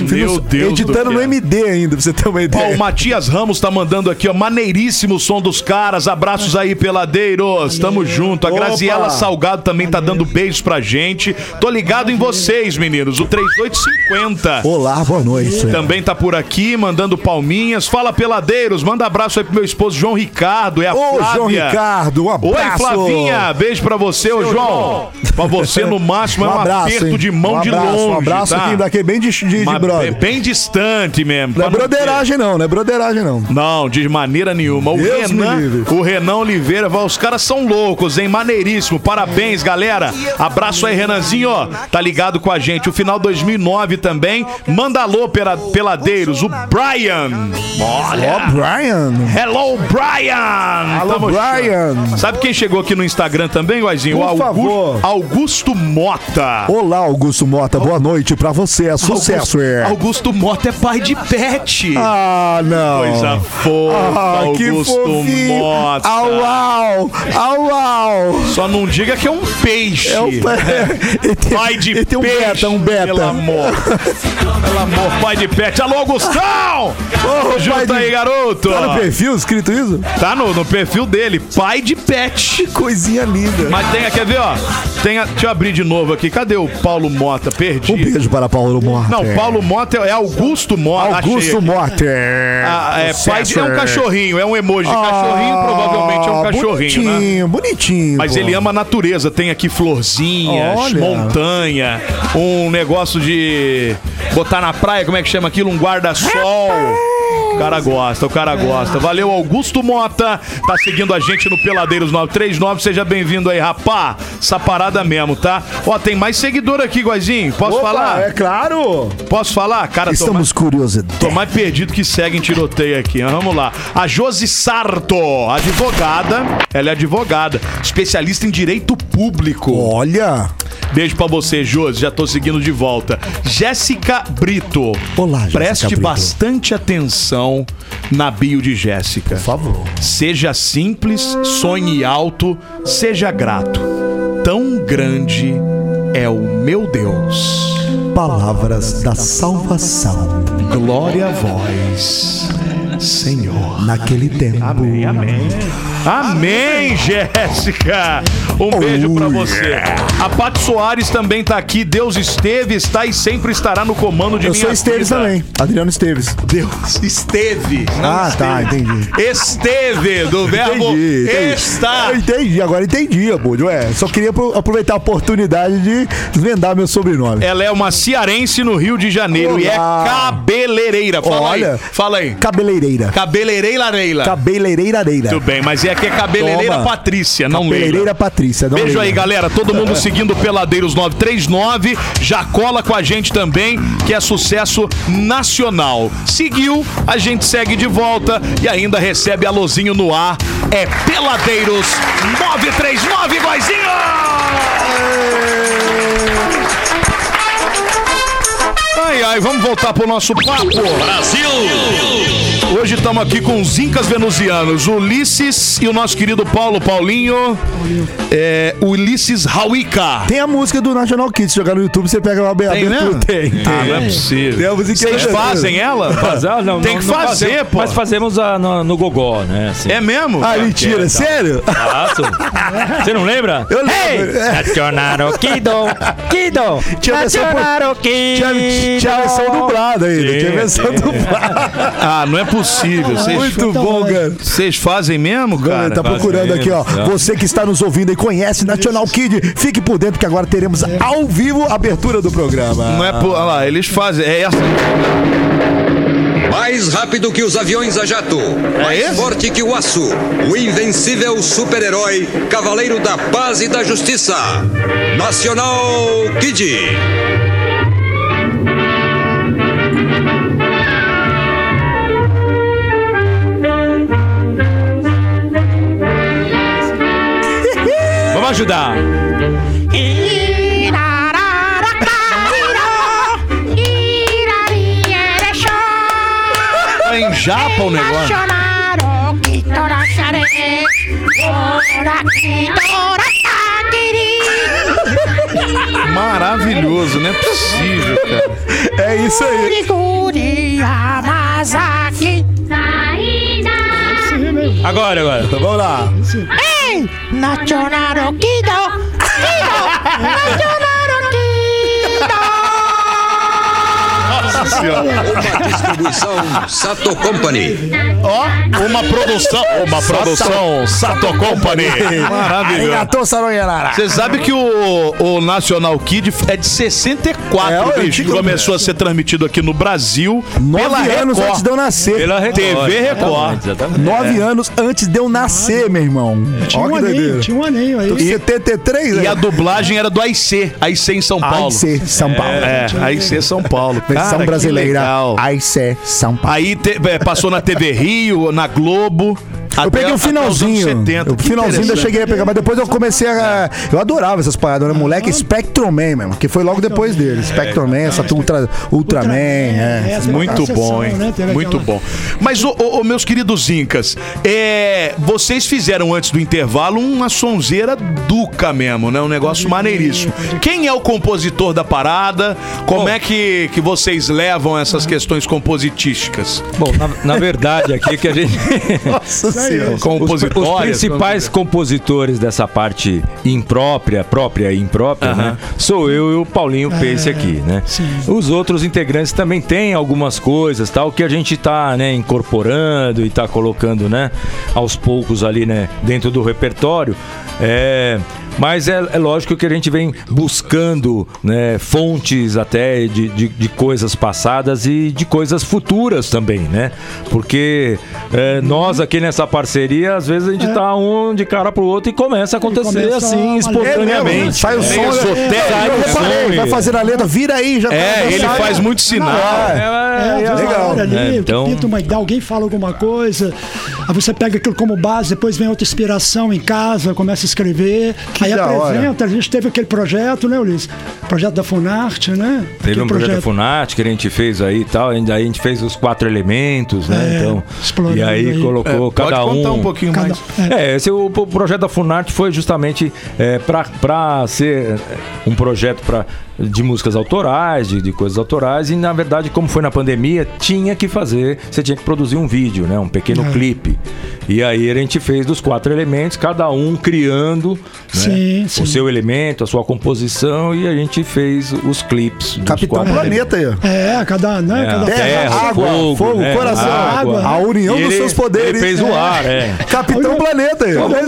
Meu Deus do
Editando no. MD ainda, pra você ter uma
Ó,
ideia.
o Matias Ramos tá mandando aqui, ó. Maneiríssimo o som dos caras. Abraços aí, peladeiros. Tamo junto. A. Graziela Salgado também tá dando beijos pra gente. Tô ligado em vocês, meninos. O 3850.
Olá, boa noite.
Também tá por aqui, mandando palminhas. Fala, peladeiros. Manda abraço aí pro meu esposo João Ricardo. É a
Ô,
Flávia.
João Ricardo, um abraço.
Oi, Flavinha. Beijo pra você, ô João. Pra você, no máximo, é um, aperto
hein?
de mão
um
de
abraço,
longe.
Um abraço
tá?
aqui daqui, bem de, de, de
Mas
brother.
bem distante mesmo.
Não é
pra não ter-
broderagem, não, não é broderagem, não.
Não, de maneira nenhuma. O
Deus me
Renan,
livre.
o Renan Oliveira, vai, os caras são loucos, hein? Maneiríssimo. Parabéns, galera. Abraço aí, Renanzinho, ó. Tá ligado com a gente. O final 2009 também. Manda alô, pela, peladeiros. O Brian. Olha.
Ó, Brian.
Hello, Brian!
Alô, Brian.
Sabe quem chegou aqui no Instagram também, Guazinho? O Augusto,
favor.
Augusto Mota.
Olá, Augusto Mota, boa noite pra você, é sucesso,
Augusto,
é.
Augusto Mota é pai de pet.
Ah, não.
Coisa fofa,
Ah,
Augusto. Mota.
Au, au, au, au.
Só não diga que é um peixe.
É um ele tem,
Pai de
tem um
peixe.
beta, um beta.
Pelo amor. Pelo amor, pai de pet. Alô, Augustão!
Pai
Junta
de-
aí, garoto.
Tá no perfil escrito isso?
Tá no, no perfil dele, pai de pet.
Coisinha linda.
Mas tem, quer ver, ó? Tem a- deixa eu abrir de novo aqui. Cadê o Paulo Mota? Perdi.
Um beijo para Paulo Mota.
Não, Paulo Mota é Augusto Mota.
Augusto. Mota.
Ah, é, pai de, é um cachorrinho, é um emoji de
Ah,
cachorrinho, provavelmente é um cachorrinho, né?
bonitinho, Bonitinho,
Mas
pô.
ele ama a natureza, tem aqui florzinhas,
Olha.
montanha, um negócio de botar na praia, como é que chama aquilo? Um guarda-sol. O cara gosta, o cara gosta. Valeu, Augusto Mota. Tá seguindo a gente no Peladeiros 939. Seja bem-vindo aí, rapá. Essa parada mesmo, tá? Ó, tem mais seguidor aqui, Guazinho. Posso
Opa,
falar?
É claro.
Posso falar? Cara, tô mais,
Estamos curiosidade.
tô mais perdido que segue em tiroteio aqui. Vamos lá. A Josi Sarto, advogada. Ela é advogada, especialista em direito público.
Olha.
Beijo pra você, Josi. Já tô seguindo de volta. Jéssica Brito.
Olá, Jéssica
Preste
Brito.
bastante atenção na bio de Jéssica.
Por favor.
Seja simples, sonhe alto, seja grato. Tão grande é o meu Deus.
Palavras da salvação.
Glória a vós, Senhor.
Naquele tempo.
Amém, amém. Amém, Jéssica. Um beijo pra você. A Paty Soares também tá aqui. Deus esteve, está e sempre estará no comando de
Eu
minha
sou Esteves
vida.
também. Adriano Esteves.
Deus esteve. não
Ah, tá,
esteve.
entendi.
Esteve, do verbo
Entendi, entendi.
estar.
Eu entendi, agora entendi, amor. Ué, só queria apro- aproveitar a oportunidade de desvendar meu sobrenome.
Ela é uma cearense no Rio de Janeiro e é
Olá.
cabeleireira. Fala
Olha.
aí. Fala aí.
Cabeleireira.
Cabeleireira Leila.
Cabeleireira Areira.
Tudo bem, mas é que é cabeleireira
Toma.
Patrícia, não
Cabeleireira
Leila.
Patrícia. não
Beijo
Leila.
aí, galera. Todo mundo seguindo Peladeiros 939. Já cola com a gente também, que é sucesso nacional. Seguiu, a gente segue de volta e ainda recebe alôzinho no ar. É Peladeiros 939, vozinho! Ai, ai, vamos voltar pro nosso papo.
Brasil!
Hoje estamos aqui com os Incas Venusianos, o Ulisses e o nosso querido Paulo Paulinho. É, o Ulisses Hauica.
Tem a música do National Kids, jogar no YouTube, você pega uma
Tem,
abertura.
né?
Tem, tem.
Ah, não é possível.
Tem a musiquinha
Vocês
da-
fazem ela?
Fazer, ah, não,
Tem que
não
fazer,
fazemos,
pô.
Mas fazemos a, no, no gogó, né? assim.
É mesmo?
Ah, mentira,
tá.
sério?
Faço. Você não lembra?
Eu lembro. É.
Nacional Kido, Kido,
Tinha tinha, tinha a versão dublada ainda. Tinha a versão dublada.
Ah, não é possível. Vocês,
Muito bom, cara.
vocês fazem mesmo, cara?
tá procurando aqui, ó. Você que está nos ouvindo e conhece National Kid, fique por dentro que agora teremos ao vivo a abertura do programa.
Não é por... Olha lá, eles fazem. É essa.
Mais rápido que os aviões a jato. mais
esse?
forte que o aço. O invencível super-herói, cavaleiro da paz e da justiça. Nacional Kid.
Ajudar.
Em japa o negócio. Maravilhoso, não é possível, cara.
É isso aí.
Agora, agora.
Então vamos lá.
Nacional Kido, Kido, Nacional
senhora.
Uma distribuição Sato Company.
Ó, uma produção. Uma produção Sato Company. Maravilhoso.
Arigatou, Saroyanara.
Você sabe que o, o National Kid é de 64,
É,
bicho.
antigo
Começou a ser transmitido aqui no Brasil
Nove anos antes de eu nascer.
Pela Record.
TV Record.
Exatamente, exatamente.
Nove anos antes de eu nascer, meu irmão.
Tinha um
que
aninho, tinha um aninho aí.
Tô com 73,
E
né?
a dublagem era do AIC, AIC em São Paulo.
AIC, São Paulo.
É, AIC São Paulo.
Versão
Cara, que
brasileira.
Legal.
AIC, São Paulo.
Aí te- é, passou na TV Rio, na Globo.
Eu peguei o finalzinho. O
Que
finalzinho eu cheguei a pegar, mas depois eu comecei a. Eu adorava essas paradas, né? Moleque Spectrum Man, mesmo, que foi logo depois dele. Spectrum Man, essa Ultra, Ultraman, é.
essa
Muito bom, hein?
né?
Muito bom. Mas, ô, meus queridos Incas, é, vocês fizeram antes do intervalo uma sonzeira duca mesmo, né? Um negócio maneiríssimo. Quem é o compositor da parada? Como é que, que vocês levam essas questões compositísticas?
Bom, na, na verdade, aqui que a gente.
Nossa senhora.
Os, os
Compositórias?
principais compositores dessa parte imprópria, própria e imprópria, né? Sou eu e o Paulinho Pace aqui, né? Os outros integrantes também têm algumas coisas, tal, que a gente tá, né, incorporando e tá colocando, né, aos poucos ali, né, dentro do repertório. É, mas é, é lógico que a gente vem buscando né, fontes até de, de, de coisas passadas e de coisas futuras também, né? Porque é, nós aqui nessa parceria, às vezes a gente tá um de cara pro outro e começa a acontecer
começa
assim,
a-
É mesmo,
espontaneamente.
sai o som. Né?
esotérico,
Eu reparei,
som
vai fazer a letra, vira aí, já tá.
É, ele
sai.
faz muito sinal.
É,
É,
na
legal.
ali,
É, então-
pinta uma ideia, alguém fala alguma coisa, aí você pega aquilo como base, depois vem outra inspiração em casa, começa a escrever, aí
da hora.
apresenta. A gente teve aquele projeto, né, Ulisses? Projeto da Funarte, né?
Teve
Aquele
um projeto da Funat que a gente fez aí e tal, ainda aí a gente fez os quatro elementos, né?
É,
então,
explorando
e aí,
aí.
colocou
É, Pode
cada um.
contar um pouquinho
Cada-
mais.
é.
É, esse, o, o projeto da Funarte foi justamente é, para ser um projeto pra, de músicas autorais, de, de coisas autorais, e na verdade, como foi na pandemia, tinha que fazer, você tinha que produzir um vídeo, né? Um pequeno
É.
clipe. E aí a gente fez dos quatro elementos, cada um criando né,
Sim, sim.
o seu elemento, a sua composição, e a gente fez os clipes. dos
Capitão
quatro
Planeta aí. ó.
É, cada, né?
é,
cada
terra,
água,
fogo,
fogo,
né,
coração,
água.
A união
E
dos
ele-
seus poderes.
Ele fez o ar, é.
Capitão Planeta aí.
Vamos.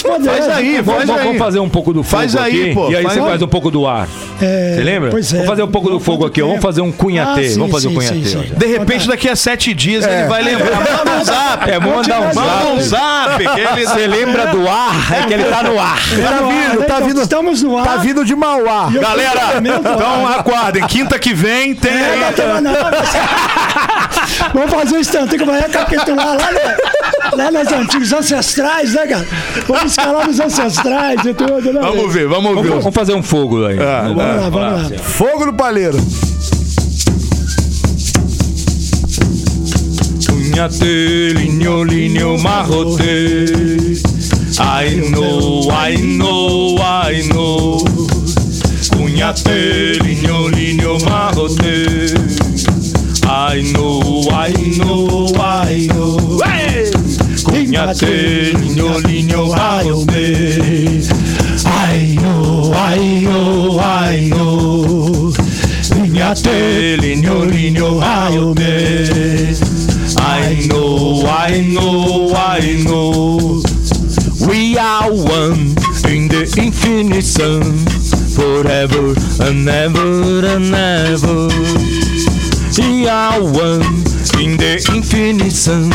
Faz aí,
Vamos,
faz
vamos-
aí.
vamos fazer um pouco do fogo
Faz aí,
aqui,
pô,
E aí
faz
você
aí.
faz um pouco do ar.
É,
Você lembra?
Pois é.
Vamos fazer um pouco do fogo aqui. Vamos fazer um cunhatê.
Ah, sim,
Vamos fazer um
sim,
cunhatê.
sim.
De repente, daqui a sete dias, ele vai lembrar. Manda um zap.
É, um
Manda um
zap.
zap. que ele-
Você lembra do ar? É que ele tá no ar.
Tá
no ar,
vindo,
né?
tá
Então,
vindo.
estamos no ar.
Tá vindo de Mauá.
E eu-
Galera, então aguardem. Quinta que vem tem
É, Vamos fazer um instante que vai recapitular lá, no- lá nos antigos ancestrais, né, cara? Vamos escalar nos ancestrais e tudo, né?
Vamos ver, vamos
Vamos,
ver.
vamos fazer um fogo aí.
Vamos lá, vamos lá.
Fogo no palheiro.
Cunhatê, linho, linho, marrotê. I know, I know, I know. Cunhatê, linho, linho, marrotê. I know, I know, I know. Hey! Cunhatê, linho, linho, marrotê. I know, I know, I know. Linho, marrotê. I know, I know, I know. We are one in the infinite sun, forever and ever and ever. Are one in the infinite sun,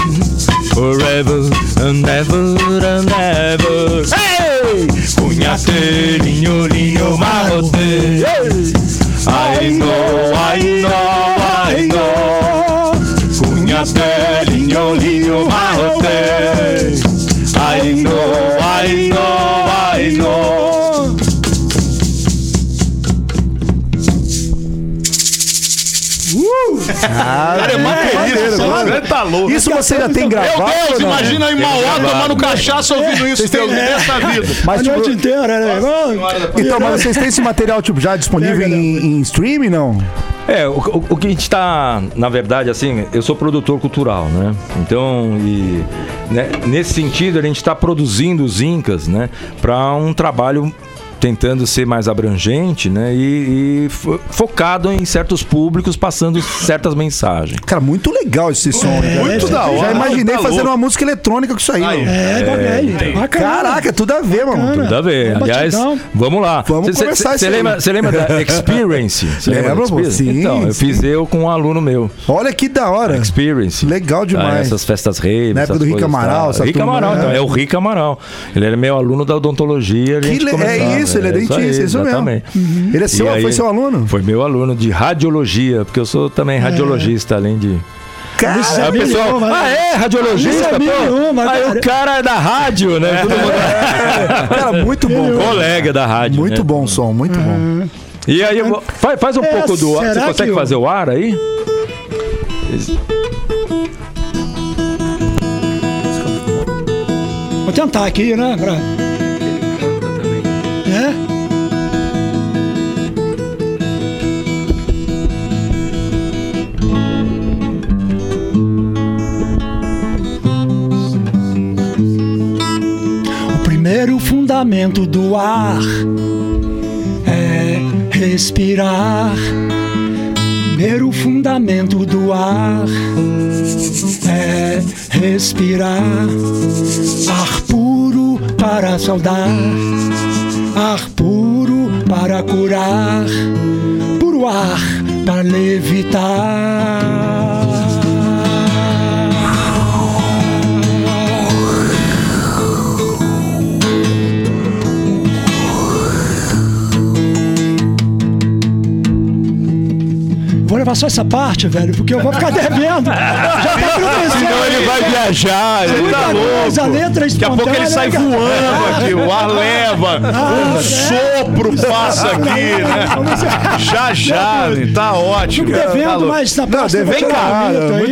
forever and ever and ever. Hey! Cunhate, linho, linho, marote. I know, I
Tá.
Isso você já tem
Meu
gravado?
Deus,
ou não?
imagina aí Mauá tomando
né?
cachaça ouvindo isso. Tem nessa vida.
Mas,
a
tipo,
noite inteira, né?
então, mas vocês têm esse material tipo, já disponível em, em streaming, não?
É, o, o- o que a gente tá, na verdade, assim, eu sou produtor cultural, né? Então, e né, nesse sentido, a gente está produzindo os Incas, né, para um trabalho tentando ser mais abrangente, né, e, e fo- focado em certos públicos, passando certas mensagens.
Cara, muito legal esse som. né?
Muito da hora.
Já imaginei
Tá
fazendo uma música eletrônica com isso aí.
Aí.
mano.
É, bacana. bacana.
Caraca, tudo a ver, mano.
Tudo a ver.
É um
Aliás, vamos lá.
Vamos
Cê- cê-
conversar
cê
isso aí.
lembra, Você lembra da Experience? Cê lembra
pô,
Experience?
sim,
Então, eu
sim.
fiz eu com um aluno meu.
Olha que da hora.
Experience.
Legal demais.
Ah, essas festas rave.
Na época do Rick
coisas,
Amaral,
tá?
turma,
Amaral, então, é o Rick Amaral. Ele era meu aluno da odontologia.
Que
gente
le-
começava,
é isso, ele é dentista,
aí,
isso mesmo.
exatamente.
Ele é seu,
aí-
foi seu aluno?
Foi meu aluno de radiologia, porque eu sou também radiologista, além de.
Cara,
Isso é
o pessoal,
mil e uma,
ah, é radiologista?
Isso é mil e
pô?
uma,
Aí
cara.
o cara é da rádio, né? Mundo-
cara, muito bom. cara.
Colega da rádio.
Muito
né?
bom o som, muito bom.
E aí, eu faz, faz um
É,
pouco do ar. Você consegue
o-
fazer o ar aí?
Vou tentar aqui, né? Pra... fundamento do ar é respirar. Primeiro fundamento do ar é respirar. Ar puro para saudar, ar puro para curar, puro ar para levitar. Gravar só essa parte, velho, porque eu vou ficar devendo. Já tá acontecendo.
Senão ele vai viajar. ele
Muita
tá
coisa,
louco.
letra
Daqui a pouco ele sai
né, cara?
voando aqui, o ar leva, um
é.
sopro passa aqui, né? Já já, tá ótimo.
Fico
Tá
devendo,
louco.
mas na próxima
Vem
eu
cá,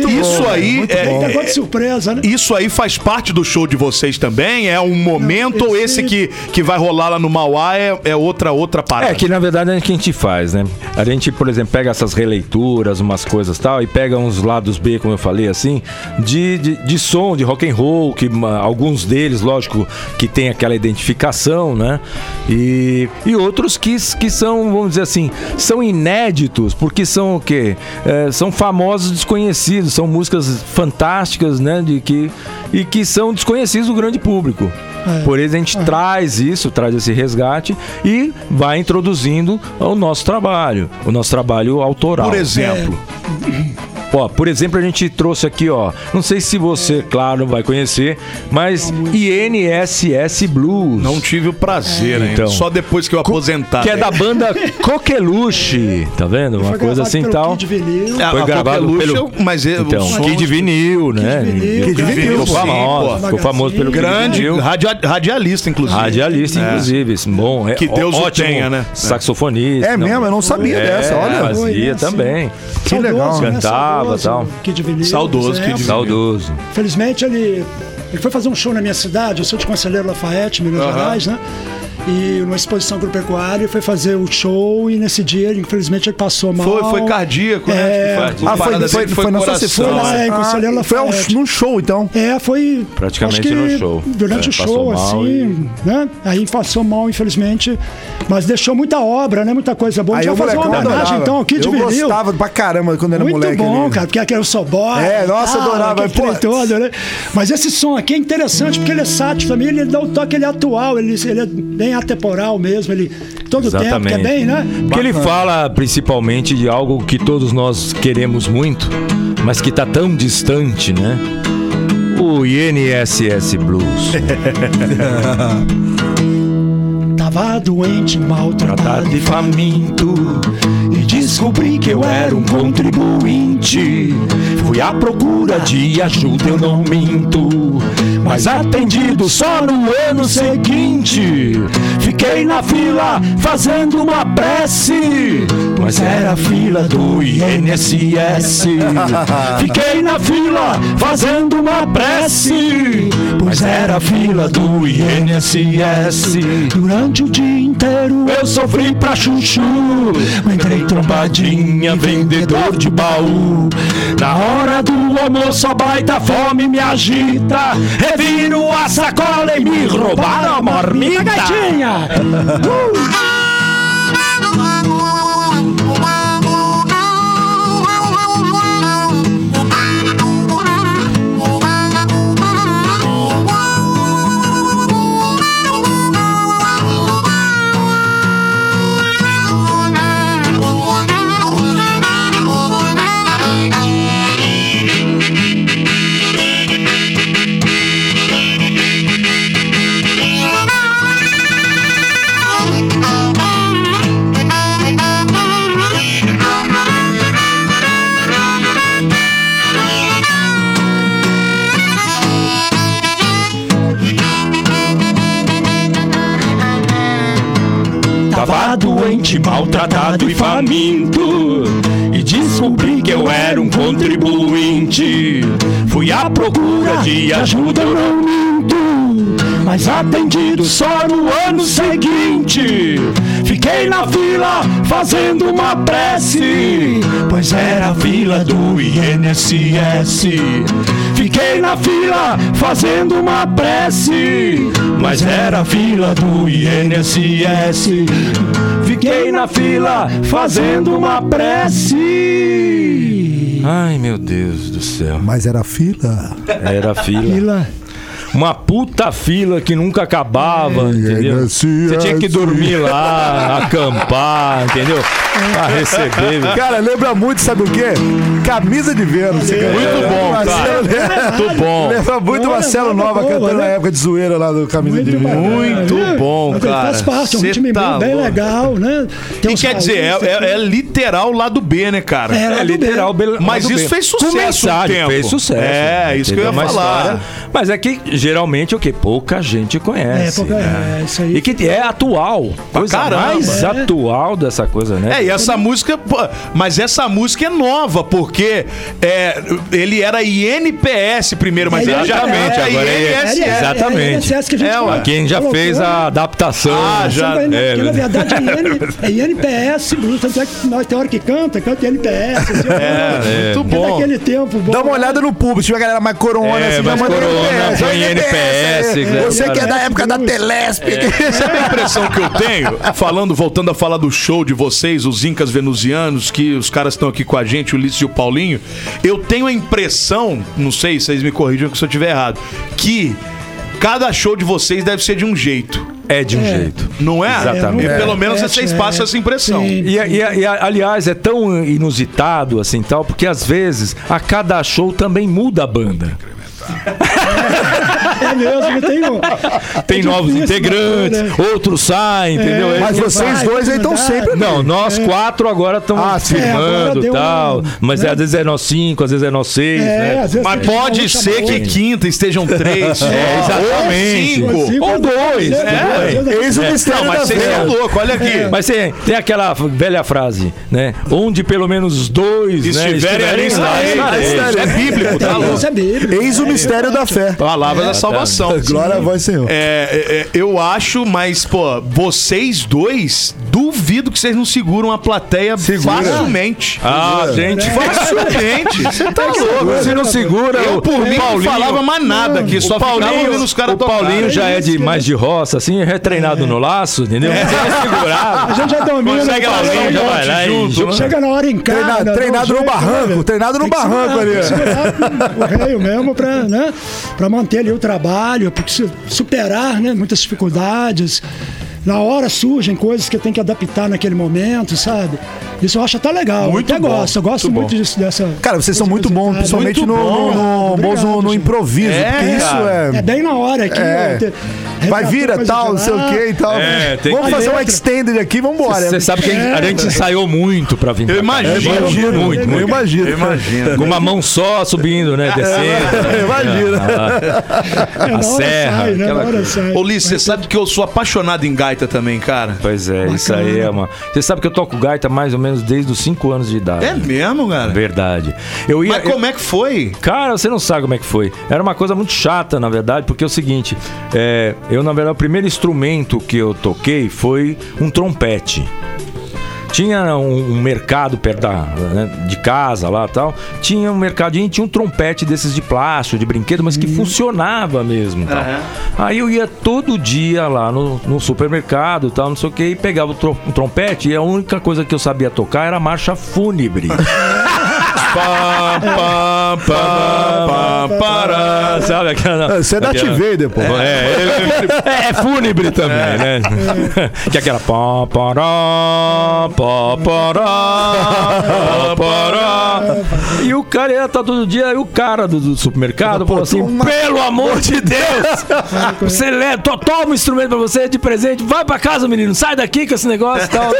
isso aí é, é-
surpresa, né?
isso aí faz parte do show de vocês também? É um momento ou esse que, que vai rolar lá no Mauá é, é outra outra parada?
É, que na verdade é o que a gente faz, né? A gente, por exemplo, pega essas releituras, umas coisas tal, e pega uns lados B, como eu falei assim, de, de, de som, de rock and roll, que alguns deles, lógico, que tem aquela identificação, né? E, e outros que, que são, vamos dizer assim, são inéditos, porque são o quê? É, são famosos desconhecidos, são músicas fantásticas, né? De que, e que são desconhecidos do grande público.
É.
Por isso a gente traz isso, traz esse resgate e vai introduzindo o nosso trabalho, o nosso trabalho autoral.
Por exemplo, exemplo. É...
Ó, por exemplo, a gente trouxe aqui, ó, não sei se você, claro, vai conhecer, mas INSS Blues.
não tive o prazer ainda,
Então.
só depois que eu aposentar.
que é da banda Coqueluche, tá vendo? Uma coisa assim tal.
Kid Vinil.
Ah,
Foi gravado
Coqueluche,
pelo-
mas é,
Então,
o som-
Kid Vinil, né?
Kid Vinil,
Kid Vinil,
Ficou famoso, ficou famoso pelo Kid
grande radia- radialista, inclusive.
Radialista,
É.
inclusive. Bom, é
Que Deus o
ótimo
tenha, né?
Saxofonista.
É mesmo, eu não sabia
É,
dessa, olha.
Fazia
né,
também.
Que legal.
Né?
Cantava,
Saudoso,
tal.
Kid Vinil,
Saudoso,
exemplo.
Kid
Saudoso.
Felizmente ele, ele foi fazer um show na minha cidade, eu sou de Conselheiro Lafayette, Minas. Gerais, né? E numa exposição agropecuária, foi fazer o show e nesse dia, infelizmente, ele passou mal.
Foi, foi cardíaco,
É.
né?
Ah, foi,
Parada
foi,
dele
foi, na sua foi
lá em
Ah, Foi ao- num show, então.
É, foi.
Praticamente
acho que
no show.
Durante
É,
o show, assim, né? Aí passou mal, infelizmente. Mas deixou muita obra, né? Muita coisa boa. A
Aí
gente
o
vai fazer uma homenagem,
adorava.
então, ao Kid
Eu
Vinil.
gostava pra caramba quando era
Muito
moleque.
bom,
ali.
cara, porque aquele eu sou boy.
É, nossa,
tal,
adorava,
aquele
pô.
todo, né? Mas esse som aqui é interessante porque ele é sátil também, ele dá o toque, ele é atual, ele, ele é bem atemporal mesmo, ele todo tempo, que é
Exatamente.
bem, né?
Porque ele fala principalmente de algo que todos nós queremos muito, mas que tá tão distante, né? O INSS Blues.
Tava doente, maltratado
Tratado e faminto E descobri que eu era um contribuinte Fui à procura de ajuda, eu não minto Mas atendido só no ano seguinte Fiquei na fila fazendo uma prece. Mas era a fila do INSS Fiquei na fila fazendo uma prece. Pois era a fila do INSS Durante o dia inteiro eu sofri pra chuchu. Entrei trombadinha, vendedor de baú. Na hora do almoço a baita fome me agita Reviro a sacola e me roubaram a marmita
Gatinha!
Tava doente, maltratado e faminto E descobri que eu era um contribuinte. Fui à procura de ajuda, não minto Mas atendido só no ano seguinte Fiquei na fila fazendo uma prece Pois era a fila do INSS Fiquei na fila fazendo uma prece Mas era a fila do INSS Fiquei na fila fazendo uma prece. Ai meu Deus do céu.
Mas era fila.
Era a fila.
Fila.
Uma puta fila que nunca acabava, entendeu?
assim,
Você tinha que
assim.
dormir lá, acampar, entendeu? Pra receber.
Cara, lembra muito, sabe o quê? Camisa de Vênus.
Muito bom, cara. Muito bom.
Lembra muito
Olha,
Marcelo Nova
boa,
cantando na
né?
época de zoeira lá do Camisa de
Muito
Vênus.
Muito
né?
bom, cara.
Faz parte, é um
Cê
time
tá
bem
louco.
legal, né? Tem
E quer dizer, é, é- é literal lá do B, né, cara?
É,
É literal,
B.
Mas
lado
isso fez sucesso um tempo.
fez sucesso.
É, isso que eu ia falar.
Mas é que geralmente o que pouca gente
É,
conhece.
porque,
né?
é, isso aí.
E que é atual. Coisa
caramba.
mais
É.
atual dessa coisa, né?
É, e essa música, pô, mas essa música é nova, porque é, ele era INPS primeiro, mas
É,
ele já
exatamente,
era
agora é-
INSS.
É, é,
Exatamente.
É, que a gente
É.
Quem já
colocou,
fez
né?
a adaptação.
Ah, já.
Porque,
É,
na
né?
verdade é, IN, é INPS, Bruno. Tanto é que nós tem hora que canta, canta INPS. Assim,
É, muito
é
bom.
daquele tempo. Bom,
Dá uma olhada no público, se tiver galera mais corona,
É,
assim,
mais
já manda
corona,
NPS,
NPS,
aí.
né?
Você que é da época da Telesp.
Sabe a impressão que eu tenho? Falando, voltando a falar do show de vocês, os Incas Venusianos, que os caras estão aqui com a gente, o Ulisses e o Paulinho. Eu tenho a impressão, não sei, vocês me corrijam se eu estiver errado, que cada show de vocês deve ser de um jeito.
É de um jeito.
Não é?
Exatamente.
E pelo
É,
menos
é,
vocês
é.
passam essa impressão.
Sim.
E, e- e, aliás, é tão inusitado assim tal, porque às vezes a cada show também muda a banda.
É mesmo, tem um.
Tem
É
novos
difícil,
integrantes,
né?
outros saem, entendeu?
É,
Mas
Aí-
vocês
vai,
dois aí estão sempre.
Não, nós quatro agora estamos
Ah.
É,
firmando e tal.
um,
mas
né?
às vezes é nós cinco, às vezes é nós seis,
É,
né?
Mas pode
um
ser que quinta estejam três.
É, exatamente.
Ou cinco.
Ou dois,
é,
né?
é,
Eis o
É.
mistério
Não, mas vocês
fé.
são loucos, olha aqui.
Mas tem, tem aquela velha frase, né? Onde pelo menos dois né,
Estiverem ali, é bíblico, tá louco?
Isso é bíblico.
Eis o mistério da fé.
Palavra da salvação.
Glória a vós, Senhor.
É, é, é, eu acho, mas, pô, vocês dois, duvido que vocês não seguram a plateia facilmente.
Ah, gente,
Facilmente. Você tá louco.
Você não segura
Eu, por mim,
o
não
Paulinho.
falava mais nada aqui. Só
o
ficava
Paulinho,
os caras
o Paulinho já é de mais de roça, assim, é treinado no laço, entendeu? Você é segurado.
A gente já domina.
Consegue
né?
lá,
Paulinho já vai lá
junto?
Chega na hora em casa.
Treina- treinado no barranco, treinado no barranco ali.
O rei mesmo pra, né, pra manter ali o trabalho, porque se- superar né, muitas dificuldades. Na hora surgem coisas que tem que adaptar naquele momento, sabe? Isso eu acho até legal.
Muito
eu até
bom,
gosto, eu gosto
muito
muito, disso, dessa.
Cara, vocês são muito bons, principalmente
Muito
no,
bom.
no, no, bons no, no improviso,
É,
porque isso.
É
é.
bem na hora aqui.
É.
te-
Vai vira, tal, não sei o que e tal.
É, tem
Vamos
que-
fazer um extended aqui, vambora.
Você sabe que a gente ensaiou muito pra vir pra
Eu
cá.
imagino.
É,
Eu imagino,
muito,
eu
muito.
imagino.
Imagina.
Com uma mão só subindo, né? Descendo.
Imagina.
É,
A serra.
sai, né?
Ô, Liz, você sabe que eu sou apaixonado em gaita também, cara?
Pois é, isso aí é uma. Você sabe que eu toco gaita mais ou menos desde os 5 anos de idade.
É mesmo, cara?
Verdade. Eu ia.
Mas como é que foi?
Cara, você não sabe como é que foi. Era uma coisa muito chata, na verdade, porque é o seguinte: é, eu, na verdade, o primeiro instrumento que eu toquei foi um trompete. Tinha um, um mercado perto da, né, de casa lá tal. Tinha um mercadinho, tinha um trompete desses de plástico, de brinquedo, mas que funcionava mesmo. Tal. Aí eu ia todo dia lá no, no supermercado tal, não sei o que, e pegava o, tro- o trompete e a única coisa que eu sabia tocar era a marcha fúnebre. Pá, pá, pá, pará. Sabe aquela.
Você é da Vader, pô.
É, é, é fúnebre também, né? Que é aquela. E o cara ia estar todo dia, e o cara do, do supermercado falou assim: pelo amor de Deus! Você leva, to- toma um instrumento pra você de presente, vai pra casa, menino, sai daqui com esse negócio e tal.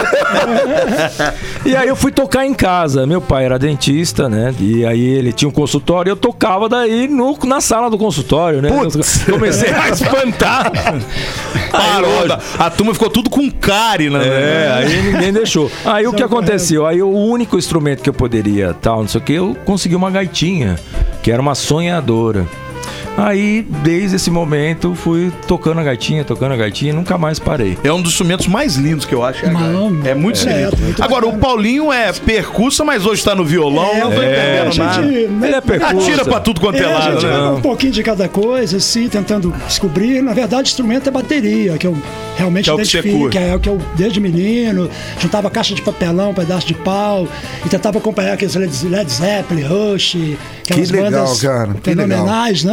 E aí eu fui tocar em casa. Meu pai era dentista, né? E aí ele tinha um consultório e eu tocava daí no, na sala do consultório, né?
Putz.
Comecei a espantar.
Parou. A turma ficou tudo com cárie, né?
É, aí ninguém deixou. Aí o que aconteceu? Aí o único instrumento que eu poderia, tal, não sei o que, eu consegui uma gaitinha, que era uma sonhadora. Aí, desde esse momento, fui tocando a gaitinha, tocando a gaitinha e nunca mais parei.
É um dos instrumentos mais lindos que eu acho. É, gaita. é muito
é, muito
Agora, o. Paulinho é percussa, mas hoje tá no violão.
É,
não tô
é, a
entendendo nada.
gente,
Ele é percussa.
Atira pra tudo quanto é,
É, a
lado,
gente
né?
um pouquinho de cada coisa, assim, tentando descobrir. Na verdade, o instrumento é bateria, que eu realmente
Que é o que curte.
é o que eu, desde menino, juntava caixa de papelão, pedaço de pau, e tentava acompanhar aqueles Led, Zeppelin, Rush, aquelas
legal,
bandas
cara, que
fenomenais, né?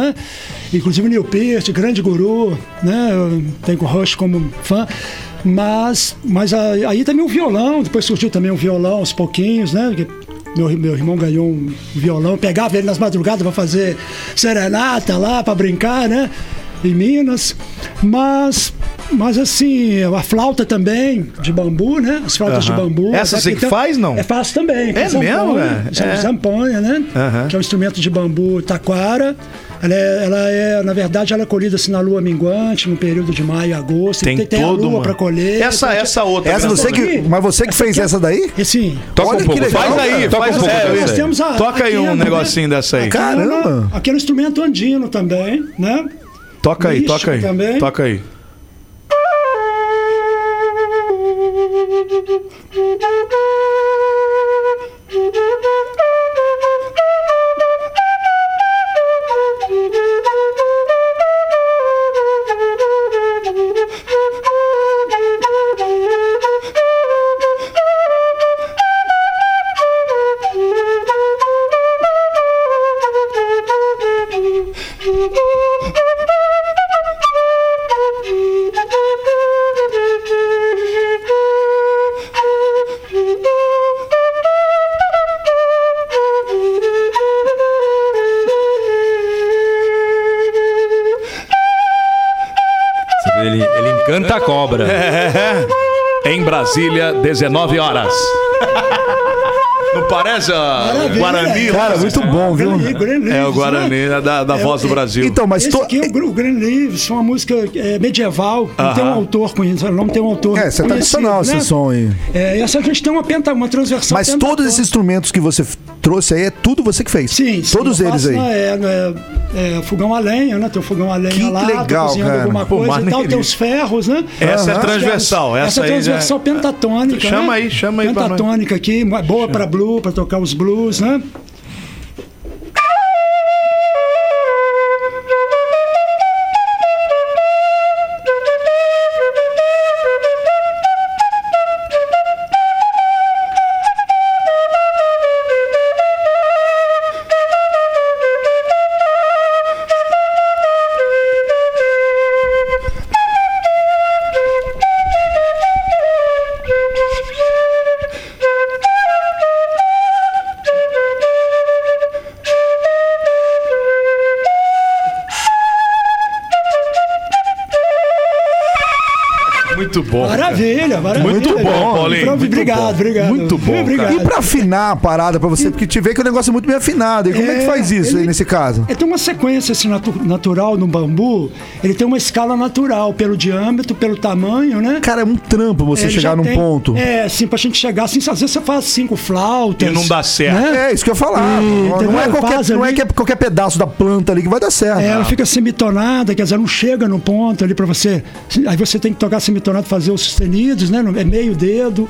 Inclusive Neil Peart, grande guru, né? Tenho o Rush como fã. Mas, mas aí, também o violão, depois surgiu também o violão aos pouquinhos, né? Meu, meu irmão ganhou um violão, pegava ele nas madrugadas para fazer serenata lá, para brincar, né? Em Minas. Mas, mas assim, a flauta também, de bambu, né? As flautas de bambu.
Essa você
que
que faz, não?
É fácil também.
É
com
mesmo,
zamponha,
é? É.
Né?
Aham.
Que é um instrumento de bambu taquara. Ela é, ela é, na verdade, ela é colhida assim na lua minguante, no período de maio e agosto.
Tem
tem,
todo
a lua
uma-
para colher.
Essa-
Então,
essa outra
Essa você que, mas você que fez
aqui é-
essa daí?
E sim.
Toca
Olha
um pouco.
legal,
Faz aí,
Toca
faz
um pouco
é,
Nós temos a-
Toca aí um
é-
negocinho dessa aí.
É
Caramba!
Aqui é um instrumento andino também, né?
Toca aí, toca aí. Toca aí.
Ele, ele encanta a cobra.
É. Em Brasília, 19 horas. Não parece a
Maravilha.
Guarani?
Cara, muito bom, viu?
Green, Green
É o Guarani,
né?
é da, da
É,
voz do
é,
Brasil.
Então, mas
Esse
to...
aqui é o Gru- Green Leaves, uma música é, medieval, não tem um autor conhecido, não tem um autor
É, você é
conhecido,
tradicional
né?
esse som aí.
É, essa a gente tem uma, penta, uma transversal
Mas todos esses instrumentos que você trouxe aí é tudo você que fez.
Sim, sim,
Todos eles
faço,
aí.
né, É, é, é, fogão a lenha, né? Tem o fogão a lenha
Que
lá,
legal, cara.
alguma
Pô,
coisa e tal. Tem os ferros, né?
Essa é
Os
transversal,
ferros.
essa
é
já-
transversal pentatônica.
Chama
né?
aí, chama aí.
Pentatônica aqui, boa pra blue, pra tocar os blues, né?
Muito bom.
Maravilha, maravilha.
Muito bom, Paulinho,
obrigado,
bom.
obrigado.
Muito bom,
Obrigado.
E pra afinar a parada pra você, porque te vê que o negócio é muito bem afinado. E como é, que faz isso aí
ele-
nesse caso?
Ele tem uma sequência assim, natu- natural no bambu, ele tem uma escala natural, pelo diâmetro, pelo tamanho, né?
Cara, é um trampo você
Ele
chegar num
tem-
ponto.
É, sim, pra gente chegar assim, às vezes você faz cinco flautas.
E não dá certo.
né?
É, isso que eu ia falar.
E,
não,
entendeu?
não é qualquer, não é
ali-
é qualquer pedaço da planta ali que vai dar certo.
É, ela fica semitonada, quer dizer, não chega no ponto ali pra você. Aí você tem que tocar fazer os sustenidos, né? É meio dedo.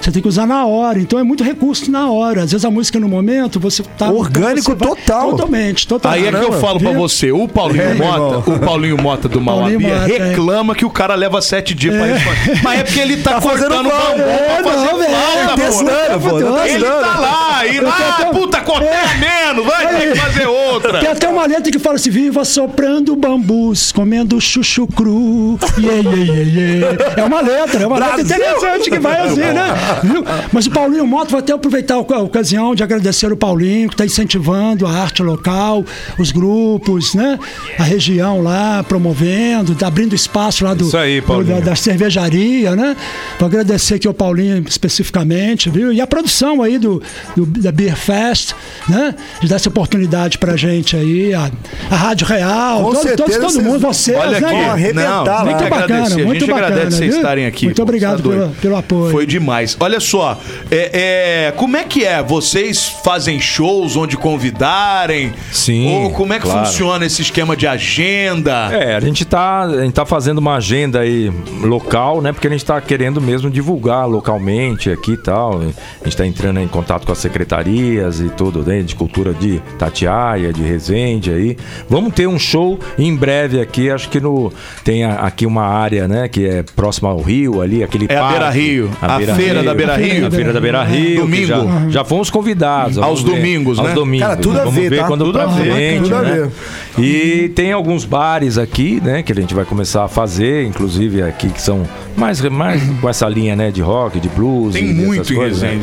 Você tem que usar na hora. Então é muito recurso na hora. Às vezes a música no momento, você tá.
Orgânico
você vai-
total.
Totalmente, totalmente.
Aí é que eu falo pra
Viu?
você, o Paulinho
É,
Mota, o Paulinho Mota do Mauabia
Mota, é.
reclama que o cara leva sete dias pra responder. Mas é porque ele tá,
Tá
cortando
flauta.
bambu
É,
pra fazer
não,
pô.
testando,
Ele tá lá, e lá,
tenho-
puta, cortei a menos, vai ter que fazer outra.
Tem até uma letra que fala assim: viva soprando bambus, comendo chuchu cru. Yeah, yeah, yeah, yeah. É uma letra, é uma letra interessante que vai assim, né? Viu? Mas o Paulinho Moto vai até aproveitar a oca- a ocasião de agradecer o Paulinho, que está incentivando a arte local, os grupos, né? A região lá, promovendo, tá abrindo espaço lá do,
Isso aí,
do- da, da cervejaria, né? Vou agradecer aqui ao Paulinho especificamente, viu? E a produção aí do, do- da Beer Fest, né? De dar essa oportunidade pra gente aí, a, a Rádio Real,
Com
todo,
certeza,
todos, todo
vocês-
mundo, vocês,
Olha
né?
aqui, não,
Muito bacana, muito
a gente
bacana,
agradece vocês
viu?
estarem aqui.
Muito
pô,
obrigado
tá
pelo- pelo apoio.
Foi demais. Olha só, é, é, como é que é? Vocês fazem shows onde convidarem?
Sim,
Ou como é que
claro.
funciona esse esquema de agenda?
É, a gente, tá, a gente tá fazendo uma agenda aí local, né? Porque a gente tá querendo mesmo divulgar localmente aqui e tal. A gente tá entrando em contato com as secretarias e tudo, né? De cultura de Tatiaia, de Resende aí. Vamos ter um show em breve aqui, acho que no. Tem a- aqui uma área, né? Que é próxima ao Rio ali, aquele
É a
parque.
Beira Rio, a feira da Beira Rio.
A feira da Beira Rio.
Domingo.
Já, já fomos convidados.
Aos
ver.
domingos,
Aos
né?
domingos.
Cara, tudo a
Vamos
ver,
ver
tá?
quando
Tudo a
pra
ver,
frente,
tudo a
né?
ver.
E tem alguns bares aqui, né, que a gente vai começar a fazer, inclusive aqui que são mais, mais com essa linha, né, de rock, de blues.
Tem
e
muito em
coisas, né?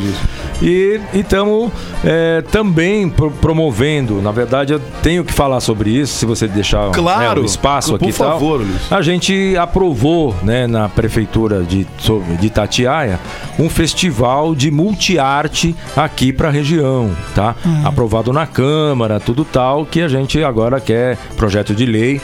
E estamos também pro- promovendo. Na verdade, eu tenho que falar sobre isso, se você deixar
Claro,
né, o espaço
por
aqui e tal.
favor, Luiz.
A gente aprovou, né, na prefeitura de, de Tatiaia, um festival de multiarte aqui para a região, tá? Aprovado na Câmara, tudo tal, que a gente agora quer projeto de lei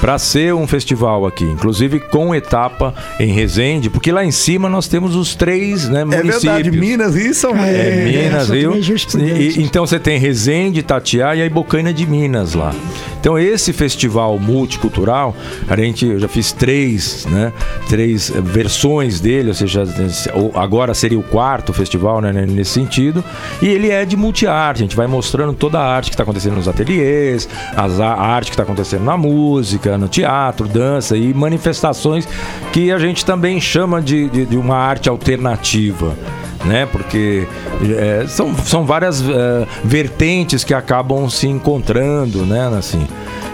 para ser um festival aqui, inclusive com etapa em Resende, porque lá em cima nós temos os três, né,
É
municípios.
verdade, Minas e São
É,
É,
Minas, Rio.
também é jurisprudência.
E- então você tem Resende, Itatiaia e Bocaina de Minas lá. Então esse festival multicultural, a gente, eu já fiz três, né? Três versões dele, ou seja, agora seria o quarto festival, né? Nesse sentido. E ele é de multiarte. A gente vai mostrando toda a arte que está acontecendo nos ateliês, as, a arte que está acontecendo na música, teatro, dança e manifestações que a gente também chama de, de, de uma arte alternativa né? Porque é, são, são várias é, vertentes que acabam se encontrando, né? Assim.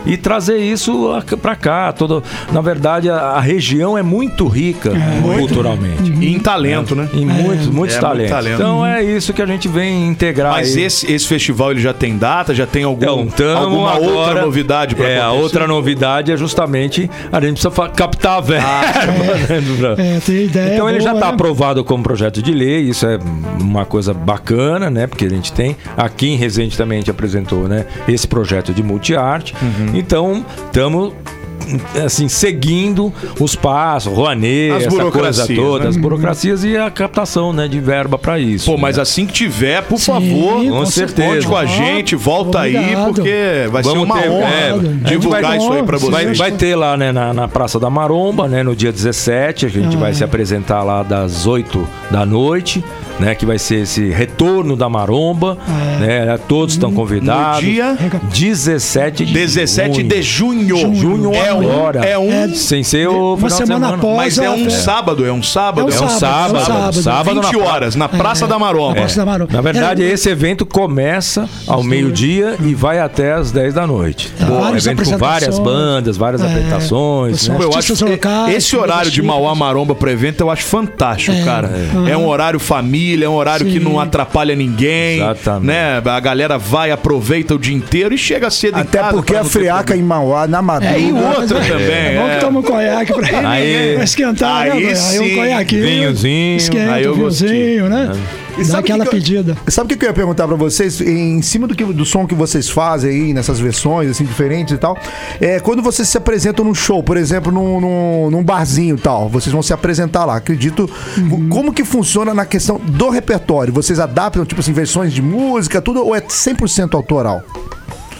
E trazer isso para cá. Todo, na verdade, a, a região é muito rica culturalmente.
E em talento, né?
Em muitos, muitos
É, muito
talentos.
talento.
Então é isso que a gente vem integrar.
Mas
aí.
esse, esse festival ele já tem data? Já tem algum,
Então,
alguma
agora-
outra novidade pra
É, a
acontecer?
outra novidade é justamente a gente precisa captar a verba. né,
É, tem ideia.
então ele já
boa,
está
né?
aprovado como projeto de lei, isso é uma coisa bacana, né? Porque a gente tem aqui em Resende também a gente apresentou, né? Esse projeto de multiarte.
Uhum.
Então estamos assim seguindo os passos, Rouanet,
As
essa coisa
burocracias,
toda,
né?
as burocracias e a captação, né? De verba para isso.
Pô, mas
né?
assim que tiver, por
Sim,
favor,
com
certeza.
conte com a gente, volta aí,
obrigado.
porque vai ser
Vamos
uma
ter-
honra
é,
divulgar
vai-
isso aí pra
Vai-
vocês.
Vai, vai ter lá né, na, na Praça da Maromba, né, no dia 17, a gente
Ah.
vai se apresentar lá das 8 da noite, né, que vai ser esse retorno da Maromba,
Ah.
né, todos estão convidados.
No dia
17 de
17
junho.
de junho.
Junho
é um,
agora.
é um,
Sem ser o
Uma
final de
semana após
mas é
a
um sábado, é um sábado.
É um
É um
sábado,
sábado,
é um sábado.
sábado na
20 horas, na Praça da Maromba.
Praça da Maromba.
Na verdade,
É,
esse evento começa ao meio-dia e vai até às 10 da noite. Tá? Um
Várias
evento com várias bandas, várias
É,
apresentações. né?
Eu acho
locais,
esse horário de Mauá Maromba pro evento eu acho fantástico, cara. É. um horário família, é um horário que
Sim.
não atrapalha ninguém.
Exatamente.
Né? A galera vai, aproveita o dia inteiro e chega cedo em
Até
casa
porque
pra
a
ter
friaca em Mauá, na
É, e outra também.
É bom
é.
que toma um conhaque pra,
Aí-
pra esquentar,
aí
né? Aí
sim.
um conhaquinho.
Vinhozinho.
Esquenta,
Aí eu
um vinhozinho, né?
E
Dá
sabe
aquela
que que eu-
pedida.
Sabe o que que eu ia perguntar pra vocês? Em cima do, que, do som que vocês fazem aí, nessas versões, assim, diferentes e tal, é quando vocês se apresentam num show, por exemplo, num, num, num barzinho e tal, vocês vão se apresentar lá, acredito.
Uhum.
Como que funciona na questão do repertório? Vocês adaptam, tipo assim, versões de música, tudo, ou é 100% autoral?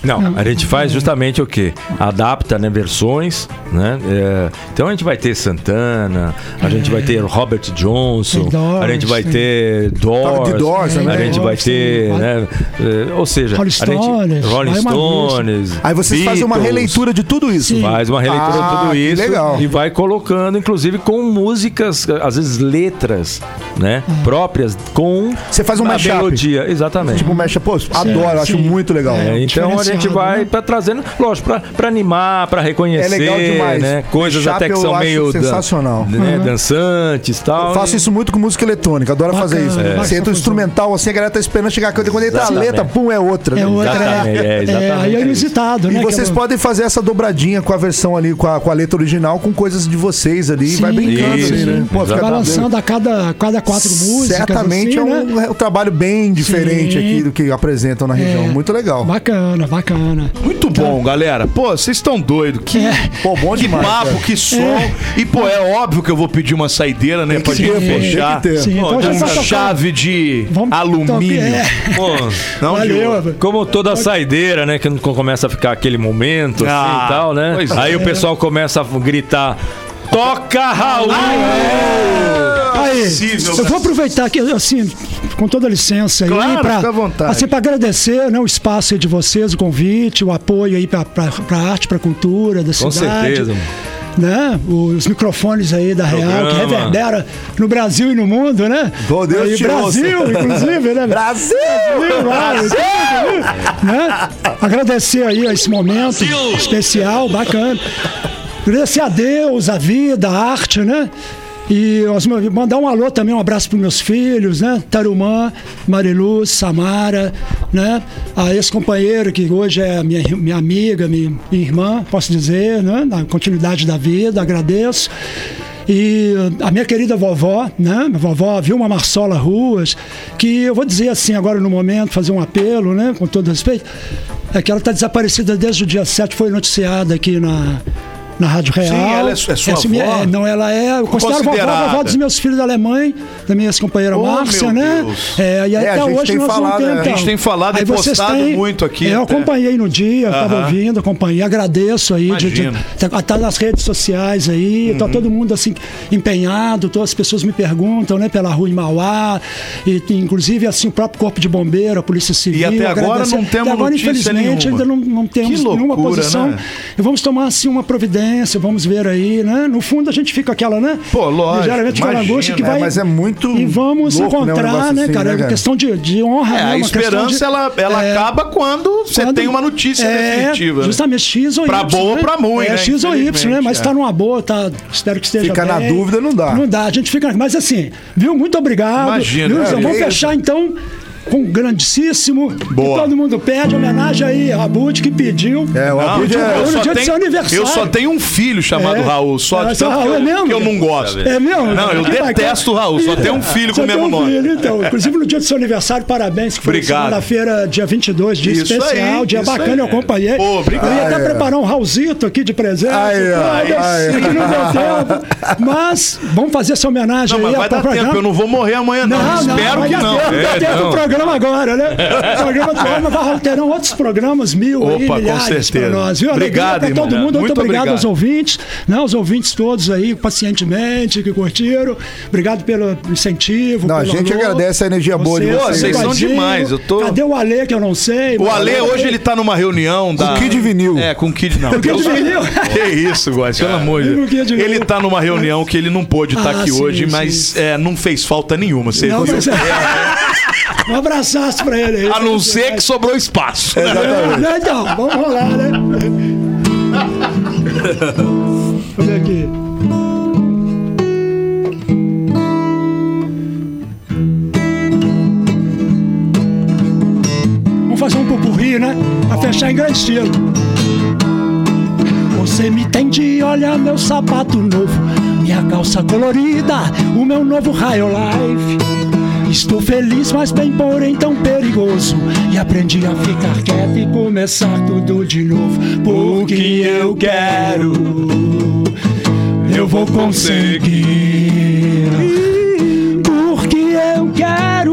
Não, a gente faz justamente o quê? Adapta, né, versões, né? É, então a gente vai ter Santana, a gente vai ter Robert Johnson,
Doors,
a gente vai ter Doors, a gente vai ter, né? é, ou seja,
Rolling
a gente,
Stones,
Rolling Stones,
Aí vocês fazem uma
Beatles,
releitura de tudo isso.
Sim.
Faz uma releitura
Ah,
de tudo isso
legal.
e vai colocando, inclusive, com músicas, às vezes letras, né? Próprias, com
Você faz um
a
mashup.
melodia. Exatamente.
Tipo, mexe, pô, adoro, acho
sim.
muito legal.
É, então a gente vai
né?
pra trazendo, lógico, pra, pra animar, pra reconhecer,
É legal demais.
né? Coisas
Mashup
até que
eu
são
acho
meio dan-
sensacional.
né, dançantes e tal.
Eu faço
e-
isso muito com música eletrônica, adoro
Bacana,
fazer isso.
é.
Você entra o instrumental assim, a galera tá esperando chegar quando entra a letra, pum, é outra.
É outra,
Exatamente, é,
é,
exatamente
aí é
isso.
inusitado,
E
né?
vocês
que é-
podem fazer essa dobradinha com a versão ali, com a, com a letra original, com coisas de vocês ali,
Sim,
vai brincando
isso,
ali, né? Pô,
exatamente.
fica
Vai lançando a cada, cada quatro músicas.
Certamente
assim,
é, um,
né?
é um trabalho bem diferente
Sim.
aqui do que apresentam na região.
É.
Muito legal.
Bacana, bacana.
Muito bom, galera. Pô, vocês estão doidos. Que,
É.
Pô, bom
que
demais.
papo,
cara.
que som. E, pô, é óbvio que eu vou pedir uma saideira, né?
Tem
Pra
que
gente
pô,
fechar.
tem que ter.
Sim,
Pô,
então já
com
tá tocando.
chave de
Vamos
alumínio.
é.
Pô,
Não,
Valeu.
Como toda saideira, né? Que não começa a ficar aquele momento
Ah,
assim e tal, né? Aí
é.
o pessoal começa a gritar: Toca Raul!
Aí,
possível,
eu vou aproveitar aqui, assim, com toda licença aí,
Claro, vontade.
assim, pra agradecer né, o espaço aí de vocês, o convite, o apoio aí pra, pra, pra arte, pra cultura da
Com
cidade.
certeza, mano.
Né? Os microfones aí da Real, que
Programa.
reverbera no Brasil e no mundo, né?
Ô, Deus te
Brasil,
ouça.
inclusive, né?
Brasil!
Brasil! né? Agradecer aí esse momento especial, bacana. Agradecer a Deus, a vida, a arte, né? E meus- mandar um alô também, um abraço para meus filhos, né? Tarumã, Mariluz, Samara, né? A ex-companheira que hoje é minha, minha amiga, minha, minha irmã, posso dizer, né? Na continuidade da vida, agradeço. E a minha querida vovó, né? Minha vovó Vilma Marsola Ruas, que eu vou dizer assim agora no momento, fazer um apelo, né? Com todo respeito, é que ela está desaparecida desde o dia 7, foi noticiada aqui na, na Rádio Real.
Sim, ela é- é sua
Essa minha-
avó?
é, não, ela é. Eu considero vovó, vovó dos meus filhos da Alemanha, da minha ex-companheira
Oh,
Márcia, né? É, e
É,
até hoje nós
falado,
não temos.
né?
A gente tem falado e
Aí vocês
postado
têm-
muito aqui
É, eu
até.
acompanhei no dia, eu tava
Aham.
ouvindo, acompanhei, agradeço aí. De, de, tá, tá nas redes sociais aí,
Uhum.
tá todo mundo assim empenhado, todas as pessoas me perguntam, né, pela rua em Mauá, e inclusive assim o próprio Corpo de Bombeiro, a Polícia Civil.
E até agora não temos
Até agora, infelizmente,
nenhuma.
ainda não, não temos
Que
nenhuma posição.
né?
E vamos tomar assim uma providência, vamos ver aí, né? No fundo a gente fica aquela, né?
Pô, lógico,
Geralmente aquela angústia que
É,
vai.
mas é muito
E vamos
louco, né, um
encontrar, né,
assim,
cara?
né,
É uma questão de, de honra,
É,
né?
a esperança,
de-
ela, ela
é,
acaba quando você
quando-
tem uma notícia
é,
definitiva. né?
Justamente X ou
Pra
Y.
boa ou
né?
pra ruim,
é,
né?
X ou Y, né? Mas
é.
tá numa boa, tá. Espero que esteja
Ficar na
bem.
dúvida não dá.
Não dá, a gente fica. Mas assim, viu? Muito obrigado.
Imagina,
Viu,
é?
Vamos
é
fechar então. Com um grandíssimo.
Boa.
Que todo mundo pede. Homenagem aí a Bud que pediu.
É, o
Não, eu,
é.
no
só
dia do
tenho,
seu aniversário.
eu só tenho um filho chamado
É.
Raul, só
É,
de tanto que
Raul,
eu,
é mesmo?
que eu não gosto.
É mesmo?
Não, eu
Que bacana.
detesto o Raul, só tenho um filho com o mesmo
tem um
nome.
filho, então. Inclusive no dia do seu aniversário, parabéns, que foi
Obrigado.
segunda-feira, dia 22, dia
Isso
especial,
aí,
dia bacana,
aí.
eu acompanhei.
Pô, obrigado.
Eu ia até
Ah, é.
preparar um Raulzito aqui de presente.
Aí.
e que não deu tempo. Mas vamos fazer essa homenagem
Não, mas
aí
vai
ao
dar
programa.
tempo, eu não vou morrer amanhã não, espero que não.
É,
tempo
não.
O programa agora, né? O programa do programa vai terão outros programas, mil
Opa,
aí,
com
milhares
certeza.
pra nós, viu?
Obrigado,
Alegria pra todo mundo, muito,
Muito
obrigado,
obrigado.
aos ouvintes, né? Os ouvintes todos aí, pacientemente, que curtiram. Obrigado pelo incentivo.
Não, a
pelo
gente
alô.
agradece a energia boa de
Vocês,
vocês.
vocês são demais, eu tô-
Cadê o Ale, que eu não sei?
O Ale hoje ele tá numa reunião da.
Com Kid Vinil.
É, com Kid não.
Kid
Eu sou-
Vinil?
Que isso, Góis, pelo amor de
Kid
Deus. Ele tá numa reunião que ele não pôde estar
Ah,
aqui
sim,
hoje,
sim.
mas é, não fez falta nenhuma. Você
Não,
viu?
mas é- Um abraço pra ele aí.
A não ser que sobrou espaço.
É, Então, vamos rolar, né? Vamos ver aqui. Vamos fazer um pupurri, né? Pra fechar em grande estilo. Você me entende, olha meu sapato novo, minha calça colorida, o meu novo raio life. Estou feliz, mas bem porém tão perigoso. E aprendi a ficar quieto e começar tudo de novo. Porque eu quero, eu vou conseguir. Porque eu quero,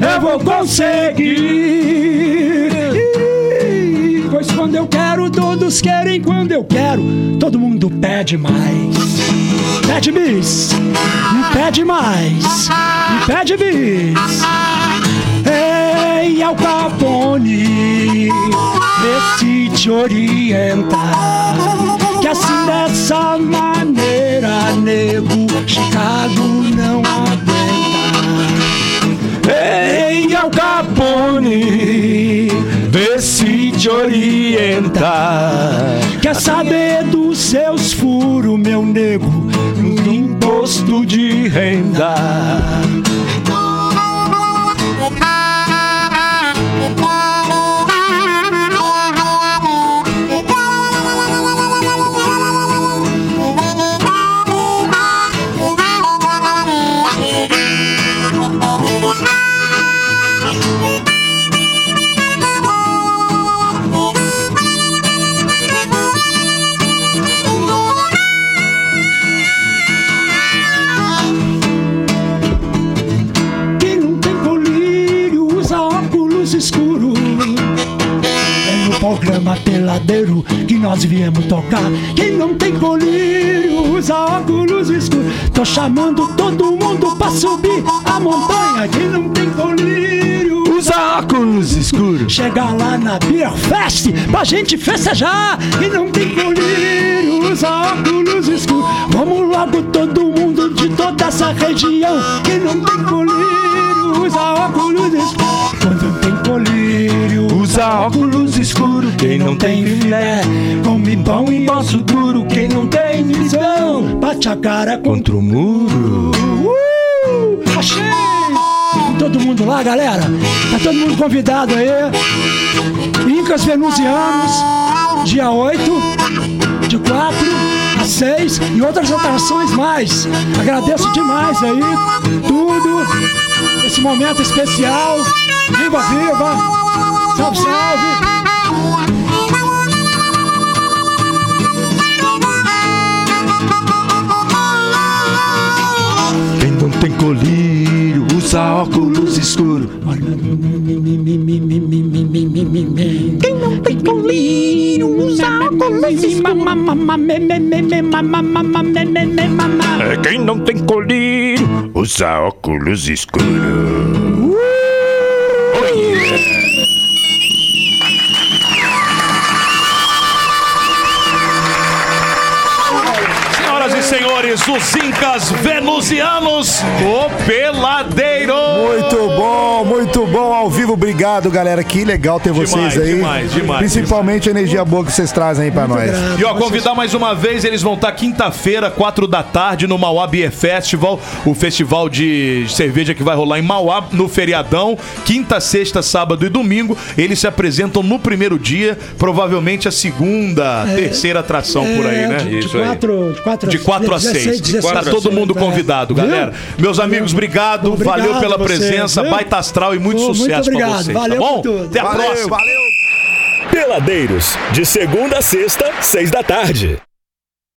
eu vou conseguir. Todos querem. Quando eu quero, todo mundo pede mais. Pede bis, pede mais, pede bis. Ei, Al Capone, vê se te orienta. Que assim dessa maneira, nego, Chicago não aguenta. Ei, Al Capone, vê se te orienta. Quer saber dos seus furos, meu nego, no imposto de renda. Peladeiro que nós viemos tocar. Quem não tem colírio usa óculos escuros. Tô chamando todo mundo pra subir a montanha. Quem não tem colírio usa óculos escuros. Chega lá na Beer Fest pra gente festejar. Quem não tem colírio usa óculos escuros. Vamos logo todo mundo de toda essa região. Quem não tem colírio usa óculos escuros. Quando tem colírio usa óculos não tem filé come pão e osso duro. Quem não tem visão bate a cara contra o muro. Uh, achei! Todo mundo lá, galera. Tá todo mundo convidado aí. Incas Venusianos, dia 8, de 4 a 6 e outras atrações mais. Agradeço demais aí tudo, esse momento especial. Viva, viva! Salve, salve!
Tem colírio usa óculos escuros.
Quem não tem colírio usa óculos escuros.
É quem não tem colírio usa óculos escuros.
Os Incas Venusianos, o Peladeiro.
Muito bom, muito bom ao vivo. Obrigado, galera. Que legal ter vocês
Demais,
aí.
demais, demais,
Principalmente a energia boa que vocês trazem aí pra nós.
E ó, convidar mais uma vez, eles vão estar quinta-feira, quatro da tarde, no Mauá Beer Festival, o festival de cerveja que vai rolar em Mauá no feriadão, quinta, sexta, sábado e domingo. Eles se apresentam no primeiro dia, provavelmente a segunda, terceira atração por aí, né?
De, de, quatro, de quatro,
De 4 a 6.
16,
Tá todo mundo
é.
convidado,
Viu?
galera. Meus amigos, obrigado.
Obrigado
valeu pela
a vocês,
presença,
viu?
baita astral e muito
Pô, muito
sucesso pra
obrigado.
vocês,
Valeu
tá bom?
por tudo.
Até a
Valeu,
próxima.
valeu.
Peladeiros, de segunda a sexta, seis da tarde.